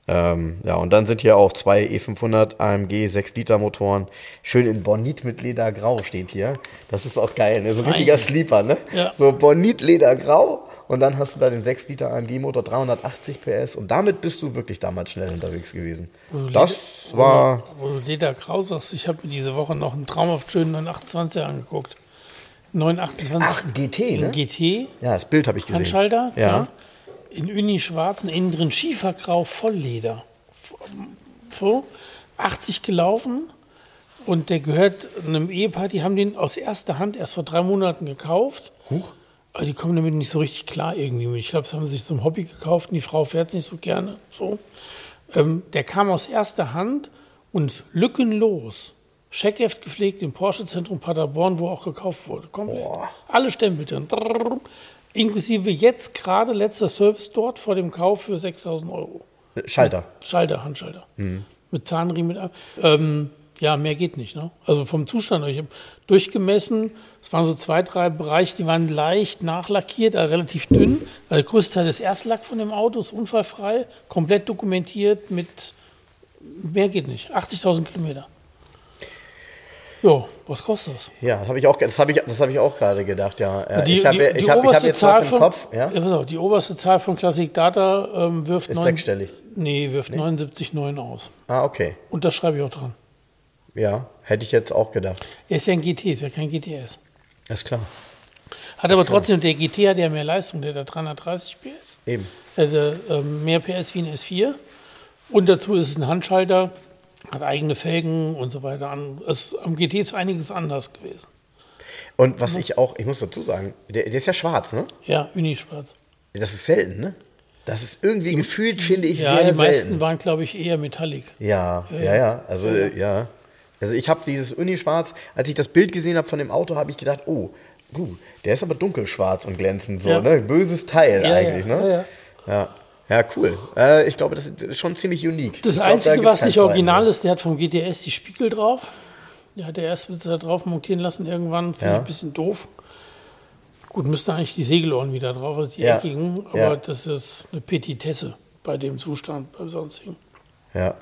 Ähm, ja, und dann sind hier auch zwei E500 AMG 6-Liter-Motoren. Schön in Bonit mit Ledergrau steht hier. Das ist auch geil, ne? So ein richtiger Sleeper, ne? Ja. So Bonit Ledergrau. Und dann hast du da den 6-Liter AMG-Motor, 380 PS. Und damit bist du wirklich damals schnell unterwegs gewesen. Das Leder, war. Wo du Ledergrau sagst, ich habe mir diese Woche noch einen traumhaft schönen 928 angeguckt. 928. Ach, GT, ne? GT. Ja, das Bild habe ich gesehen. Handschalter, ja. ja in Uni schwarzen, innen drin Schiefergrau, Vollleder. So, 80 gelaufen und der gehört einem Ehepaar, die haben den aus erster Hand erst vor drei Monaten gekauft. Huch. Aber die kommen damit nicht so richtig klar irgendwie. Ich glaube, das haben sie sich zum Hobby gekauft und die Frau fährt es nicht so gerne. So. Ähm, der kam aus erster Hand und lückenlos. Scheckheft gepflegt im Porsche-Zentrum Paderborn, wo auch gekauft wurde. Komplett. Alle Stempel drin. Inklusive jetzt gerade letzter Service dort vor dem Kauf für 6000 Euro. Schalter. Schalter, Handschalter. Mhm. Mit Zahnriemen. Ähm, ja, mehr geht nicht. Ne? Also vom Zustand. Ich habe durchgemessen, es waren so zwei, drei Bereiche, die waren leicht nachlackiert, also relativ dünn. Also der größte Teil des Erstlack von dem Auto ist unfallfrei, komplett dokumentiert mit, mehr geht nicht, 80.000 Kilometer. Ja, was kostet das? Ja, das habe ich auch, das habe ich, das habe ich auch gerade gedacht. Ja, die, ich habe, die, die ich habe, ich habe jetzt Zahl was im Kopf. Ja? ja auf, die oberste Zahl von Classic Data ähm, wirft ist 9, sechsstellig. Nee, wirft nee? 79,9 aus. Ah, okay. Und das schreibe ich auch dran. Ja, hätte ich jetzt auch gedacht. Er ist ja ein GT, ist ja kein GTS. Ist klar. Hat aber trotzdem, der GT hat ja mehr Leistung, der hat 330 PS. Eben. Hat äh, mehr PS wie ein S4. Und dazu ist es ein Handschalter, hat eigene Felgen und so weiter. Es, am GT ist einiges anders gewesen. Und was ich auch, ich muss dazu sagen, der, der ist ja schwarz, ne? Ja, Uni-schwarz. Das ist selten, ne? Das ist irgendwie die, gefühlt, finde ich, ja, sehr selten. Ja, die meisten waren, glaube ich, eher Metallic. Ja, ja, ja. ja. Also, ja. ja. Also ich habe dieses Uni-Schwarz, als ich das Bild gesehen habe von dem Auto, habe ich gedacht, oh, uh, der ist aber dunkelschwarz und glänzend so, ne? Böses Teil eigentlich, ne? Ja, ja. Ja, cool. Äh, ich glaube, das ist schon ziemlich unique. Das ich Einzige, glaub, da was nicht original ist, der hat vom GTS die Spiegel drauf. Der hat der Erstbesitzer drauf montieren lassen irgendwann. Finde ja. ich ein bisschen doof. Gut, müsste eigentlich die Segelohren wieder drauf, also die ja. eckigen. Aber ja. das ist eine Petitesse bei dem Zustand, bei sonstigen. Ja.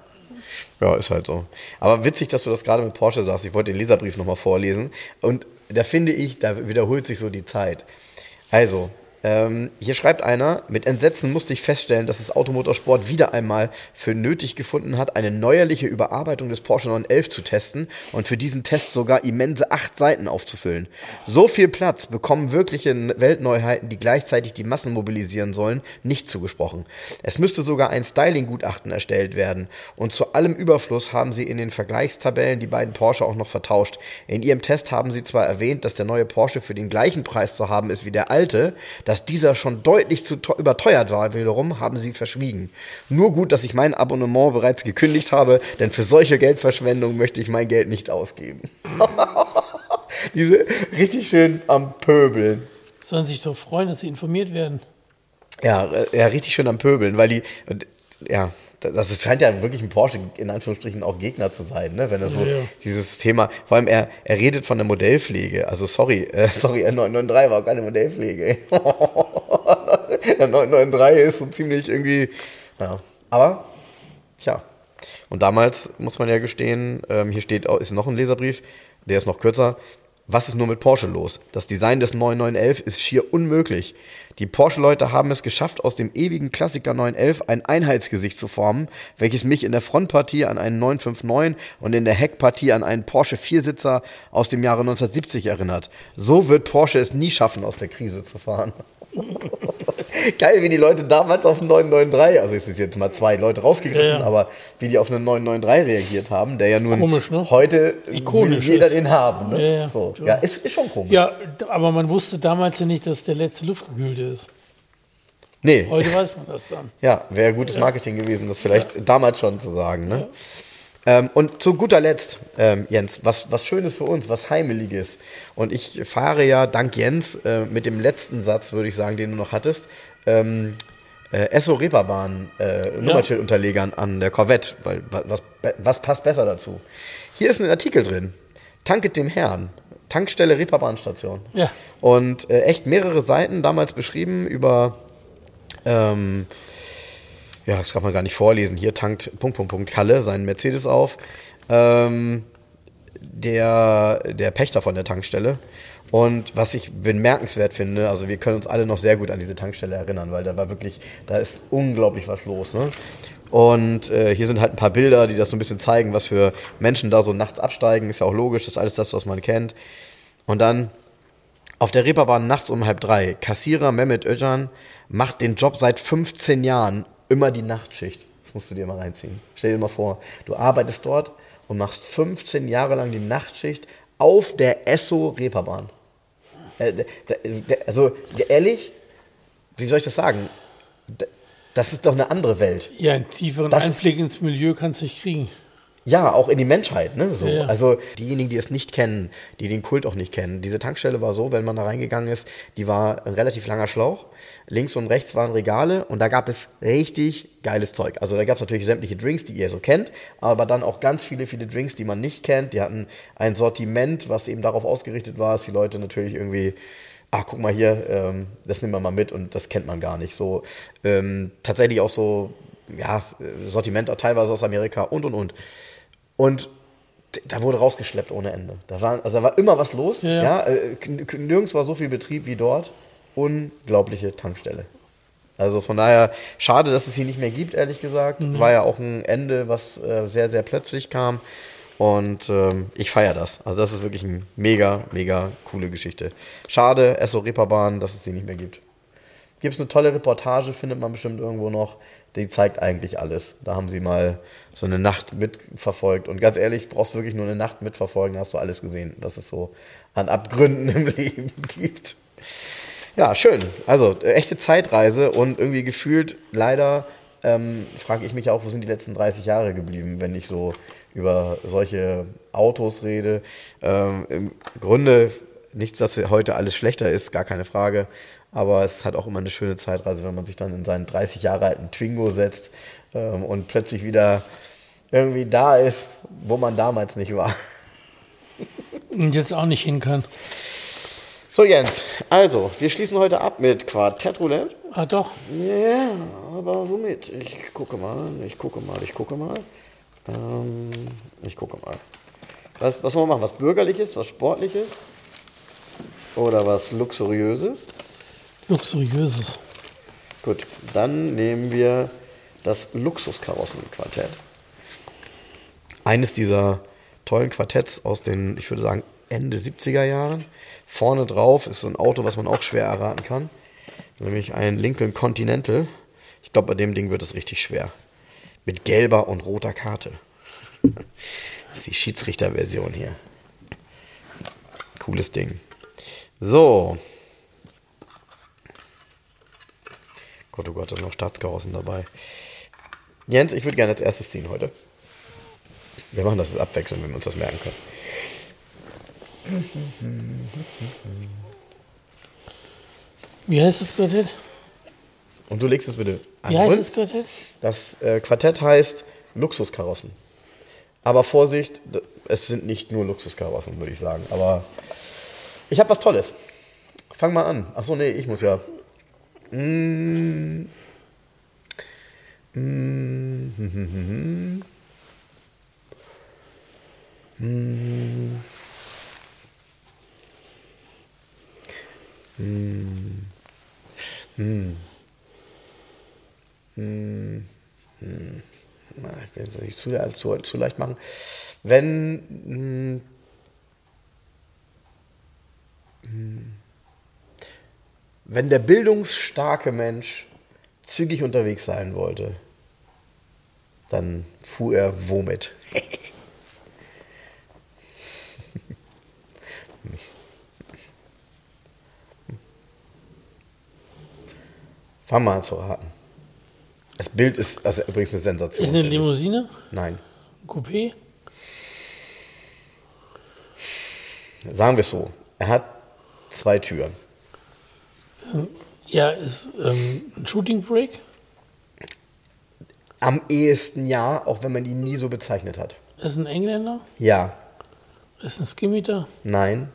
Ja, ist halt so. Aber witzig, dass du das gerade mit Porsche sagst. Ich wollte den Leserbrief nochmal vorlesen. Und da finde ich, da wiederholt sich so die Zeit. Also, ähm, hier schreibt einer, mit Entsetzen musste ich feststellen, dass das Automotorsport wieder einmal für nötig gefunden hat, eine neuerliche Überarbeitung des Porsche 911 zu testen und für diesen Test sogar immense acht Seiten aufzufüllen. So viel Platz bekommen wirkliche Weltneuheiten, die gleichzeitig die Massen mobilisieren sollen, nicht zugesprochen. Es müsste sogar ein Styling-Gutachten erstellt werden und zu allem Überfluss haben sie in den Vergleichstabellen die beiden Porsche auch noch vertauscht. In ihrem Test haben sie zwar erwähnt, dass der neue Porsche für den gleichen Preis zu haben ist wie der alte, das Dass dieser schon deutlich zu überteuert war, wiederum, haben sie verschwiegen. Nur gut, dass ich mein Abonnement bereits gekündigt habe, denn für solche Geldverschwendung möchte ich mein Geld nicht ausgeben. Diese richtig schön am Pöbeln. Sollen sich doch freuen, dass sie informiert werden. Ja, äh, ja, richtig schön am Pöbeln, weil die, ja, das scheint ja wirklich ein Porsche in Anführungsstrichen auch Gegner zu sein, ne? wenn er so ja, ja. dieses Thema, vor allem er, er redet von der Modellpflege, also sorry, äh, sorry, r 993 war keine Modellpflege. der 993 ist so ziemlich irgendwie, ja, aber, tja, und damals muss man ja gestehen, ähm, hier steht, ist noch ein Leserbrief, der ist noch kürzer, was ist nur mit Porsche los? Das Design des 9911 ist schier unmöglich. Die Porsche-Leute haben es geschafft, aus dem ewigen Klassiker 911 ein Einheitsgesicht zu formen, welches mich in der Frontpartie an einen 959 und in der Heckpartie an einen Porsche Viersitzer aus dem Jahre 1970 erinnert. So wird Porsche es nie schaffen, aus der Krise zu fahren. Geil, wie die Leute damals auf einen 993, also es ist jetzt mal zwei Leute rausgegriffen, ja, ja. aber wie die auf einen 993 reagiert haben, der ja nun komisch, ne? heute Ikonisch will jeder ist. den haben. Ne? Ja, so. ja ist, ist schon komisch. Ja, aber man wusste damals ja nicht, dass der letzte luftgekühlt ist. Nee. Heute weiß man das dann. Ja, wäre gutes Marketing gewesen, das vielleicht damals schon zu sagen. Ne? Ähm, und zu guter Letzt, ähm, Jens, was, was Schönes für uns, was Heimeliges. Und ich fahre ja dank Jens äh, mit dem letzten Satz, würde ich sagen, den du noch hattest, ähm, äh, Esso Reeperbahn äh, Nummernschildunterlegern an der Corvette, weil was, was passt besser dazu? Hier ist ein Artikel drin. Tanket dem Herrn. Tankstelle Reeperbahnstation. Ja. Und äh, echt mehrere Seiten damals beschrieben über ähm, ja, das kann man gar nicht vorlesen. Hier tankt Punkt, Punkt, Punkt Kalle seinen Mercedes auf. Ähm, der, der Pächter von der Tankstelle. Und was ich bemerkenswert finde, also wir können uns alle noch sehr gut an diese Tankstelle erinnern, weil da war wirklich, da ist unglaublich was los. Ne? Und äh, hier sind halt ein paar Bilder, die das so ein bisschen zeigen, was für Menschen da so nachts absteigen. Ist ja auch logisch, das ist alles das, was man kennt. Und dann auf der Reeperbahn nachts um halb drei. Kassierer Mehmet Öcan macht den Job seit 15 Jahren immer die Nachtschicht. Das musst du dir mal reinziehen. Stell dir mal vor, du arbeitest dort und machst 15 Jahre lang die Nachtschicht auf der Esso-Reeperbahn. Äh, also ehrlich, wie soll ich das sagen? Das ist doch eine andere Welt. Ja, einen tieferen das Einblick ins Milieu kannst du nicht kriegen. Ja, auch in die Menschheit. Ne? So. Ja, ja. Also diejenigen, die es nicht kennen, die den Kult auch nicht kennen. Diese Tankstelle war so, wenn man da reingegangen ist, die war ein relativ langer Schlauch. Links und rechts waren Regale und da gab es richtig geiles Zeug. Also da gab es natürlich sämtliche Drinks, die ihr so kennt, aber dann auch ganz viele, viele Drinks, die man nicht kennt. Die hatten ein Sortiment, was eben darauf ausgerichtet war, dass die Leute natürlich irgendwie ach, guck mal hier, ähm, das nehmen wir mal mit und das kennt man gar nicht. So ähm, tatsächlich auch so, ja, Sortiment auch teilweise aus Amerika und und und. Und da wurde rausgeschleppt ohne Ende. Da war, also da war immer was los. Ja, ja. Äh, nirgends war so viel Betrieb wie dort. Unglaubliche Tankstelle. Also von daher schade, dass es sie nicht mehr gibt, ehrlich gesagt. Mhm. War ja auch ein Ende, was äh, sehr, sehr plötzlich kam. Und ähm, ich feiere das. Also das ist wirklich eine mega, mega coole Geschichte. Schade, SO Reeperbahn, dass es sie nicht mehr gibt. Gibt es eine tolle Reportage, findet man bestimmt irgendwo noch die zeigt eigentlich alles. Da haben sie mal so eine Nacht mitverfolgt. Und ganz ehrlich, brauchst du wirklich nur eine Nacht mitverfolgen, hast du alles gesehen, was es so an Abgründen im Leben gibt. Ja, schön. Also, echte Zeitreise und irgendwie gefühlt, leider ähm, frage ich mich auch, wo sind die letzten 30 Jahre geblieben, wenn ich so über solche Autos rede. Ähm, Im Grunde nichts, dass heute alles schlechter ist, gar keine Frage. Aber es ist halt auch immer eine schöne Zeitreise, wenn man sich dann in seinen 30 Jahre alten Twingo setzt ähm, und plötzlich wieder irgendwie da ist, wo man damals nicht war. Und jetzt auch nicht hin kann. So, Jens, also, wir schließen heute ab mit Quartett Roulette. Ah, doch. Ja, yeah, aber womit? Ich gucke mal, ich gucke mal, ich gucke mal. Ähm, ich gucke mal. Was, was wollen wir machen? Was Bürgerliches, was Sportliches? Oder was Luxuriöses? Luxuriöses. Gut, dann nehmen wir das Luxuskarossenquartett. Eines dieser tollen Quartetts aus den, ich würde sagen, Ende 70er Jahren. Vorne drauf ist so ein Auto, was man auch schwer erraten kann. Nämlich ein Lincoln Continental. Ich glaube, bei dem Ding wird es richtig schwer. Mit gelber und roter Karte. Das ist die Schiedsrichterversion hier. Cooles Ding. So, Gott, oh Gott, da sind noch Staatskarossen dabei. Jens, ich würde gerne als erstes ziehen heute. Wir machen das abwechselnd, wenn wir uns das merken können. Wie heißt das Quartett? Und du legst es bitte an. Wie heißt das Quartett? Das äh, Quartett heißt Luxuskarossen. Aber Vorsicht, es sind nicht nur Luxuskarossen, würde ich sagen. Aber ich habe was Tolles. Fang mal an. Achso, nee, ich muss ja. Mm. Mm. Mm. Mm. Mm. Mm. Mm. Ich will es nicht zu, zu, zu leicht machen. Wenn. Mm, mm, wenn der bildungsstarke Mensch zügig unterwegs sein wollte, dann fuhr er womit? Fang mal an zu raten. Das Bild ist also übrigens eine Sensation. Ist eine finde ich. Limousine? Nein. Ein Coupé? Sagen wir es so. Er hat zwei Türen. Ja, ist ähm, ein Shooting Break? Am ehesten ja, auch wenn man ihn nie so bezeichnet hat. Ist ein Engländer? Ja, Ist ein Skimitar? nein,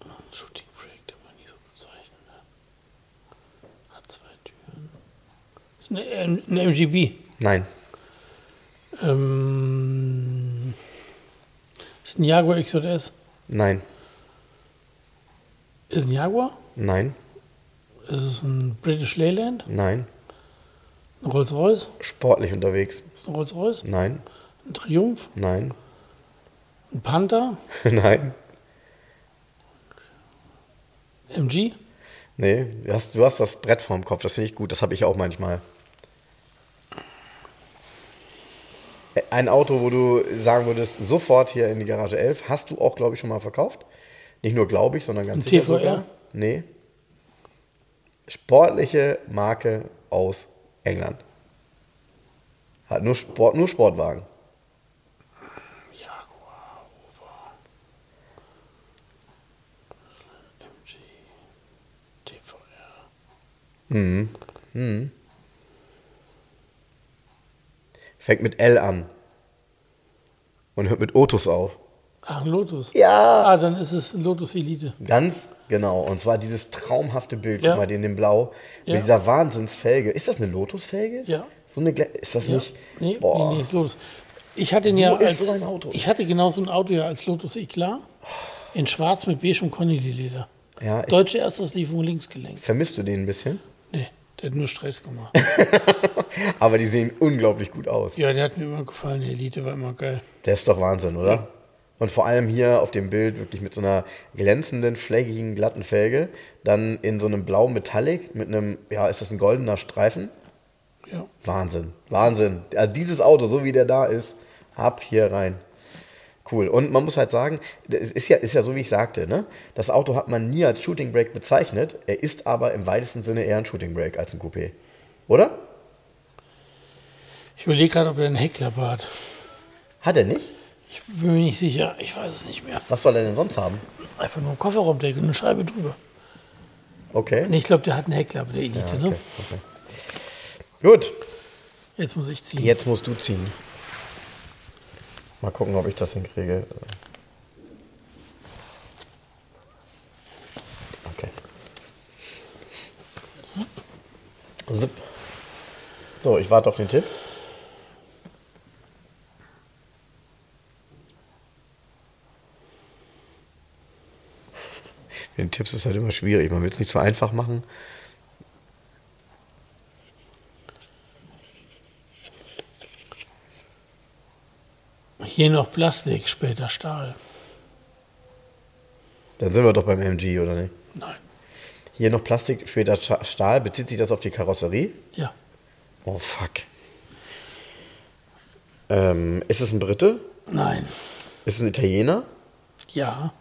Ein Shooting Break, den man nie so bezeichnet hat. Hat zwei Türen. Ist eine, M- ein MGB. nein, Ähm, ist ein Jaguar XJS. nein, Ist ein Jaguar? nein, Ist es ein British Leyland? nein. Ein Rolls-Royce? Sportlich unterwegs. Ist ein Rolls-Royce? Nein, Ein Triumph? nein, Ein Panther? nein. MG? Nee, du hast, du hast das Brett vorm Kopf, das finde ich gut, das habe ich auch manchmal. Ein Auto, wo du sagen würdest, sofort hier in die Garage 11, hast du auch, glaube ich, schon mal verkauft. Nicht nur glaube ich, sondern ganz Ein sicher TVR? sogar. Nee. Sportliche Marke aus England. Hat nur, Sport, nur Sportwagen. Jaguar, Rover. MG. TVR. Mhm. Mhm. Fängt mit L an. Und hört mit Otus auf. Ach, ein Lotus. Ja. Ah, dann ist es ein Lotus Elite. Ganz genau. Und zwar dieses traumhafte Bild, Ja. guck mal, den in Blau, Ja. mit dieser Wahnsinnsfelge. Ist das eine Lotusfelge? Ja. So eine, Glä- ist das Ja. nicht? Nee, Boah. nee, nee, ist Lotus. Ich hatte Wo ja als, so ein Auto? Ich hatte genau so ein Auto ja als Lotus Eclat. In schwarz mit beige und Conny-Leder. Ja, Deutsche Erstauslieferung Linksgelenk. vermisst du den ein bisschen? Nee, der hat nur Stress gemacht. Aber die sehen unglaublich gut aus. ja, der hat mir immer gefallen. Die Elite war immer geil. Der ist doch Wahnsinn, oder? Und vor allem hier auf dem Bild wirklich mit so einer glänzenden, fleckigen, glatten Felge. Dann in so einem blau Metallic mit einem, ja, ist das ein goldener Streifen? Ja. Wahnsinn, Wahnsinn. Also dieses Auto, so wie der da ist, ab hier rein. Cool. Und man muss halt sagen, es ist ja, ist ja so, wie ich sagte, ne? Das Auto hat man nie als Shooting Brake bezeichnet. Er ist aber im weitesten Sinne eher ein Shooting Brake als ein Coupé. Oder? Ich überlege gerade, ob er einen Heckklappe hat. Hat er nicht? Ich bin mir nicht sicher. Ich weiß es nicht mehr. Was soll er denn sonst haben? Einfach nur ein Kofferraumdeckel und eine Scheibe drüber. Okay. Nee, ich glaube, der hat eine Heckklappe, der Elite. okay, Ne? okay. Gut, Jetzt muss ich ziehen. jetzt musst du ziehen. Mal gucken, ob ich das hinkriege. Okay. Zip. So, ich warte auf den Tipp. Den Tipps ist halt immer schwierig. Man will es nicht so einfach machen. Hier noch Plastik, später Stahl. Dann sind wir doch beim MG, oder nicht? Nein. Hier noch Plastik, später Stahl. Bezieht sich das auf die Karosserie? Ja. Oh, fuck. Ähm, ist es ein Brite? Nein. Ist es ein Italiener? Ja.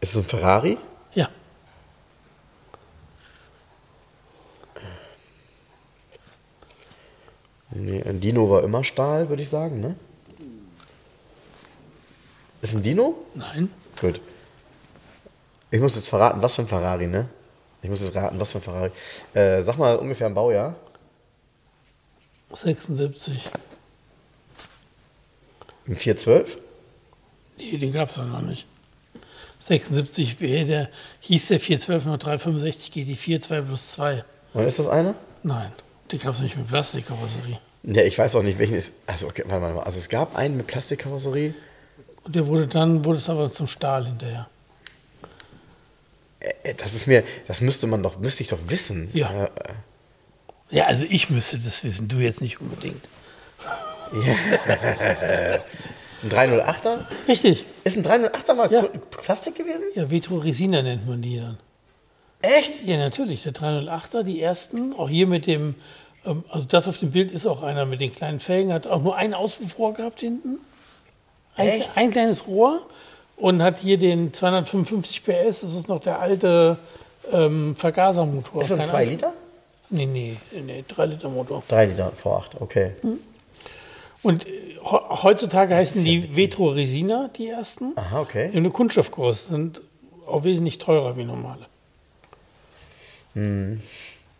Ist es ein Ferrari? Ja. Nee, ein Dino war immer Stahl, würde ich sagen, ne? Ist ein Dino? Nein. Gut. Ich muss jetzt verraten, was für ein Ferrari, ne? Ich muss jetzt raten, was für ein Ferrari. Äh, sag mal ungefähr ein Baujahr. 76. Ein 412? Nee, den gab es dann noch nicht. 76 wäre der, hieß der 412 noch 365 GT4 2 plus 2. Und ist das einer? Nein, den gab es nicht mit Plastikkarosserie. Ne, ich weiß auch nicht, welchen ist. Also, okay, warte mal. Also, es gab einen mit Plastikkarosserie. Und der wurde dann, wurde es aber zum Stahl hinterher. Äh, Das ist mir, das müsste man doch, müsste ich doch wissen. Ja. Äh, Ja, also ich müsste das wissen, du jetzt nicht unbedingt. Ein 308er? Richtig. Ist ein 308er mal Ja. Plastik gewesen? Ja, Vetroresina nennt man die dann. Echt? Ja, natürlich. Der 308er, die ersten, auch hier mit dem, ähm, also das auf dem Bild ist auch einer mit den kleinen Felgen, hat auch nur ein Auspuffrohr gehabt hinten. Ein, Echt? ein kleines Rohr und hat hier den 255 PS, das ist noch der alte ähm, Vergasermotor. Ist das ein Kein 2 Ein- Liter? Nee, nee, nee, 3 Liter Motor. 3 Liter V8, okay. Und äh, he- heutzutage heißen die Vetroresina, die ersten. Aha, okay. Haben eine Kunststoffkurs, sind auch wesentlich teurer wie normale. Hm.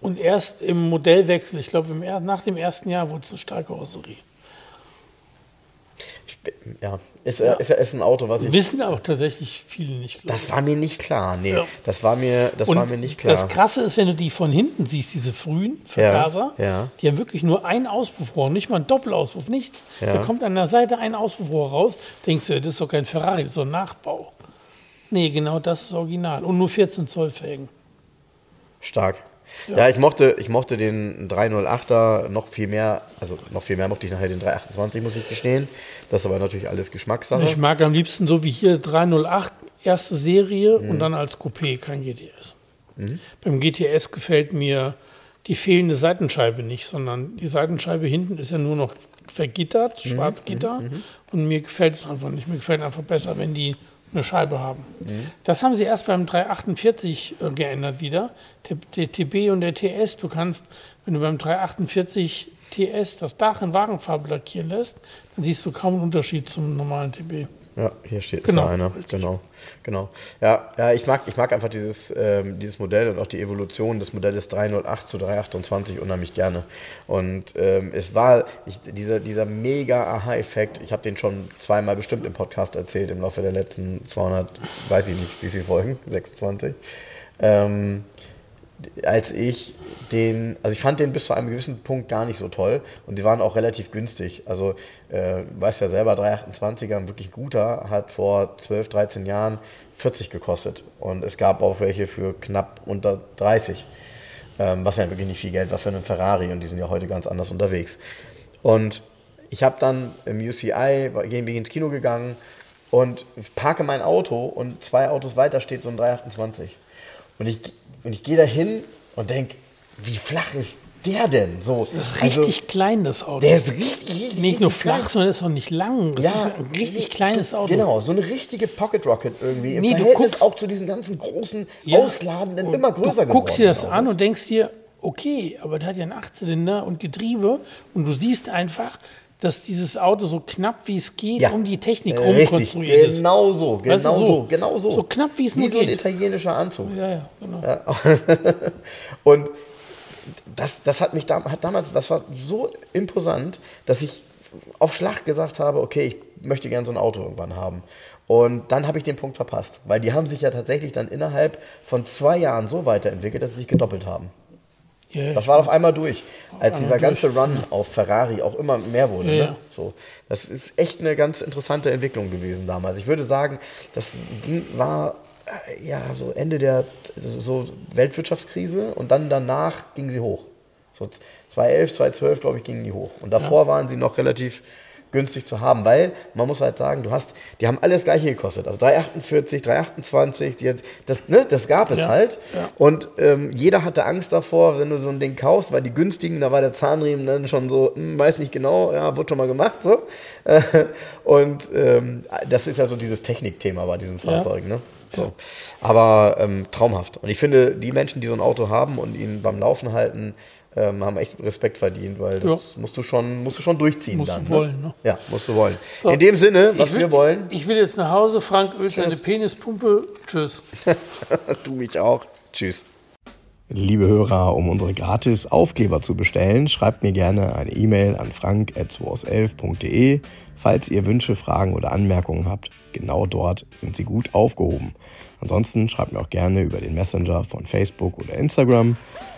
Und erst im Modellwechsel, ich glaube nach dem ersten Jahr wurde es eine Stahlkarosserie. Ich, bin- ja, ist, ja. Ist, ist ein Auto, was ich. Wissen auch tatsächlich viele nicht. Das war mir nicht klar. Nee, Ja. das war mir, das Und war mir nicht klar. Das Krasse ist, wenn du die von hinten siehst, diese frühen Vergaser, Ja, ja. die haben wirklich nur ein Auspuffrohr, nicht mal einen Doppelauspuff, nichts. Da kommt an der Seite ein Auspuffrohr raus, denkst du, das ist doch kein Ferrari, das ist doch ein Nachbau. Nee, genau das ist original. Und nur 14 Zoll Felgen. Stark. Ja. ich mochte, ich mochte den 308er noch viel mehr, also noch viel mehr mochte ich nachher den 328, muss ich gestehen. Das ist aber natürlich alles Geschmackssache. Ich mag am liebsten so wie hier 308, erste Serie Mhm. und dann als Coupé, kein GTS. Beim GTS gefällt mir die fehlende Seitenscheibe nicht, sondern die Seitenscheibe hinten ist ja nur noch vergittert, Mhm. Schwarzgitter. Und mir gefällt es einfach nicht. Mir gefällt einfach besser, wenn die eine Scheibe haben. Mhm. Das haben sie erst beim 348 äh, geändert wieder. Der, der TB und der TS, du kannst, wenn du beim 348 TS das Dach in Wagenfarbe lackieren lässt, dann siehst du kaum einen Unterschied zum normalen TB. Ja, hier steht Genau. ist da einer. Genau, genau. Ja, ja ich, mag, ich mag einfach dieses, ähm, dieses Modell und auch die Evolution des Modells 308 zu 328 unheimlich gerne. Und ähm, es war ich, dieser, dieser mega Aha-Effekt. Ich habe den schon zweimal bestimmt im Podcast erzählt im Laufe der letzten 200, weiß ich nicht, wie viele Folgen, 26. Ähm, als ich den, also ich fand den bis zu einem gewissen Punkt gar nicht so toll und die waren auch relativ günstig. Also, äh, du weißt ja selber, 328er, ein wirklich guter, hat vor 12, 13 Jahren 40 gekostet und es gab auch welche für knapp unter 30, ähm, was ja wirklich nicht viel Geld war für einen Ferrari und die sind ja heute ganz anders unterwegs. Und ich habe dann im UCI, bin ich ins Kino gegangen und parke mein Auto und zwei Autos weiter steht so ein 328. Und ich, und ich gehe da hin und denke, wie flach ist der denn? So, Das ist also, richtig klein, das Auto. Der ist richtig, richtig nicht nur richtig klein. flach, sondern ist auch nicht lang. Das ist ein richtig kleines Auto. Genau, so eine richtige Pocket Rocket irgendwie. Im Nee, du Verhältnis guckst- auch zu diesen ganzen großen, Ja. ausladenden, immer größer Du guckst dir das an und denkst dir, okay, aber der hat ja einen Achtzylinder und Getriebe und du siehst einfach, dass dieses Auto so knapp wie es geht Ja. um die Technik Äh, rum Richtig, konstruiert ist. genau so, genau Weißt du, so, so. genau so. So knapp, wie es Wie nur so ein geht. italienischer Anzug. Ja, ja, genau. Und das, das hat mich da, hat damals, das war so imposant, dass ich auf Schlag gesagt habe, okay, ich möchte gerne so ein Auto irgendwann haben. Und dann habe ich den Punkt verpasst, weil die haben sich ja tatsächlich dann innerhalb von zwei Jahren so weiterentwickelt, dass sie sich gedoppelt haben. Ja, ja, Das war auf einmal durch, als dieser einmal ganze Run auf Ferrari auch immer mehr wurde. Ja, Ne? ja. So, das ist echt eine ganz interessante Entwicklung gewesen damals. Ich würde sagen, das ging, war äh, ja so Ende der so Weltwirtschaftskrise und dann danach ging sie hoch. So 2011, 2012, glaube ich, gingen die hoch. Und davor waren sie noch relativ günstig zu haben, weil man muss halt sagen, du hast, die haben alles gleiche gekostet. Also 348, 328, die, hat- das, ne, das gab es Ja, halt. ja. Und ähm, jeder hatte Angst davor, wenn du so ein Ding kaufst, weil die günstigen, da war der Zahnriemen dann schon so, hm, weiß nicht genau, ja, wird schon mal gemacht, so. Und ähm, das ist ja so dieses Technikthema bei diesen Fahrzeugen, ne? So. Ja. Aber ähm, traumhaft. Und ich finde, die Menschen, die so ein Auto haben und ihn beim Laufen halten, ähm, haben echt Respekt verdient, weil das ja. musst du schon, musst du schon durchziehen. Musst dann, du ne? wollen, ne? Ja, musst du wollen. So. In dem Sinne, was will, wir wollen. Ich will jetzt nach Hause, Frank ölt seine Penispumpe. Tschüss. du mich auch. Tschüss. Liebe Hörer, um unsere gratis Aufkleber zu bestellen, schreibt mir gerne eine E-Mail an frank.211.de. Falls ihr Wünsche, Fragen oder Anmerkungen habt, genau dort sind sie gut aufgehoben. Ansonsten schreibt mir auch gerne über den Messenger von Facebook oder Instagram.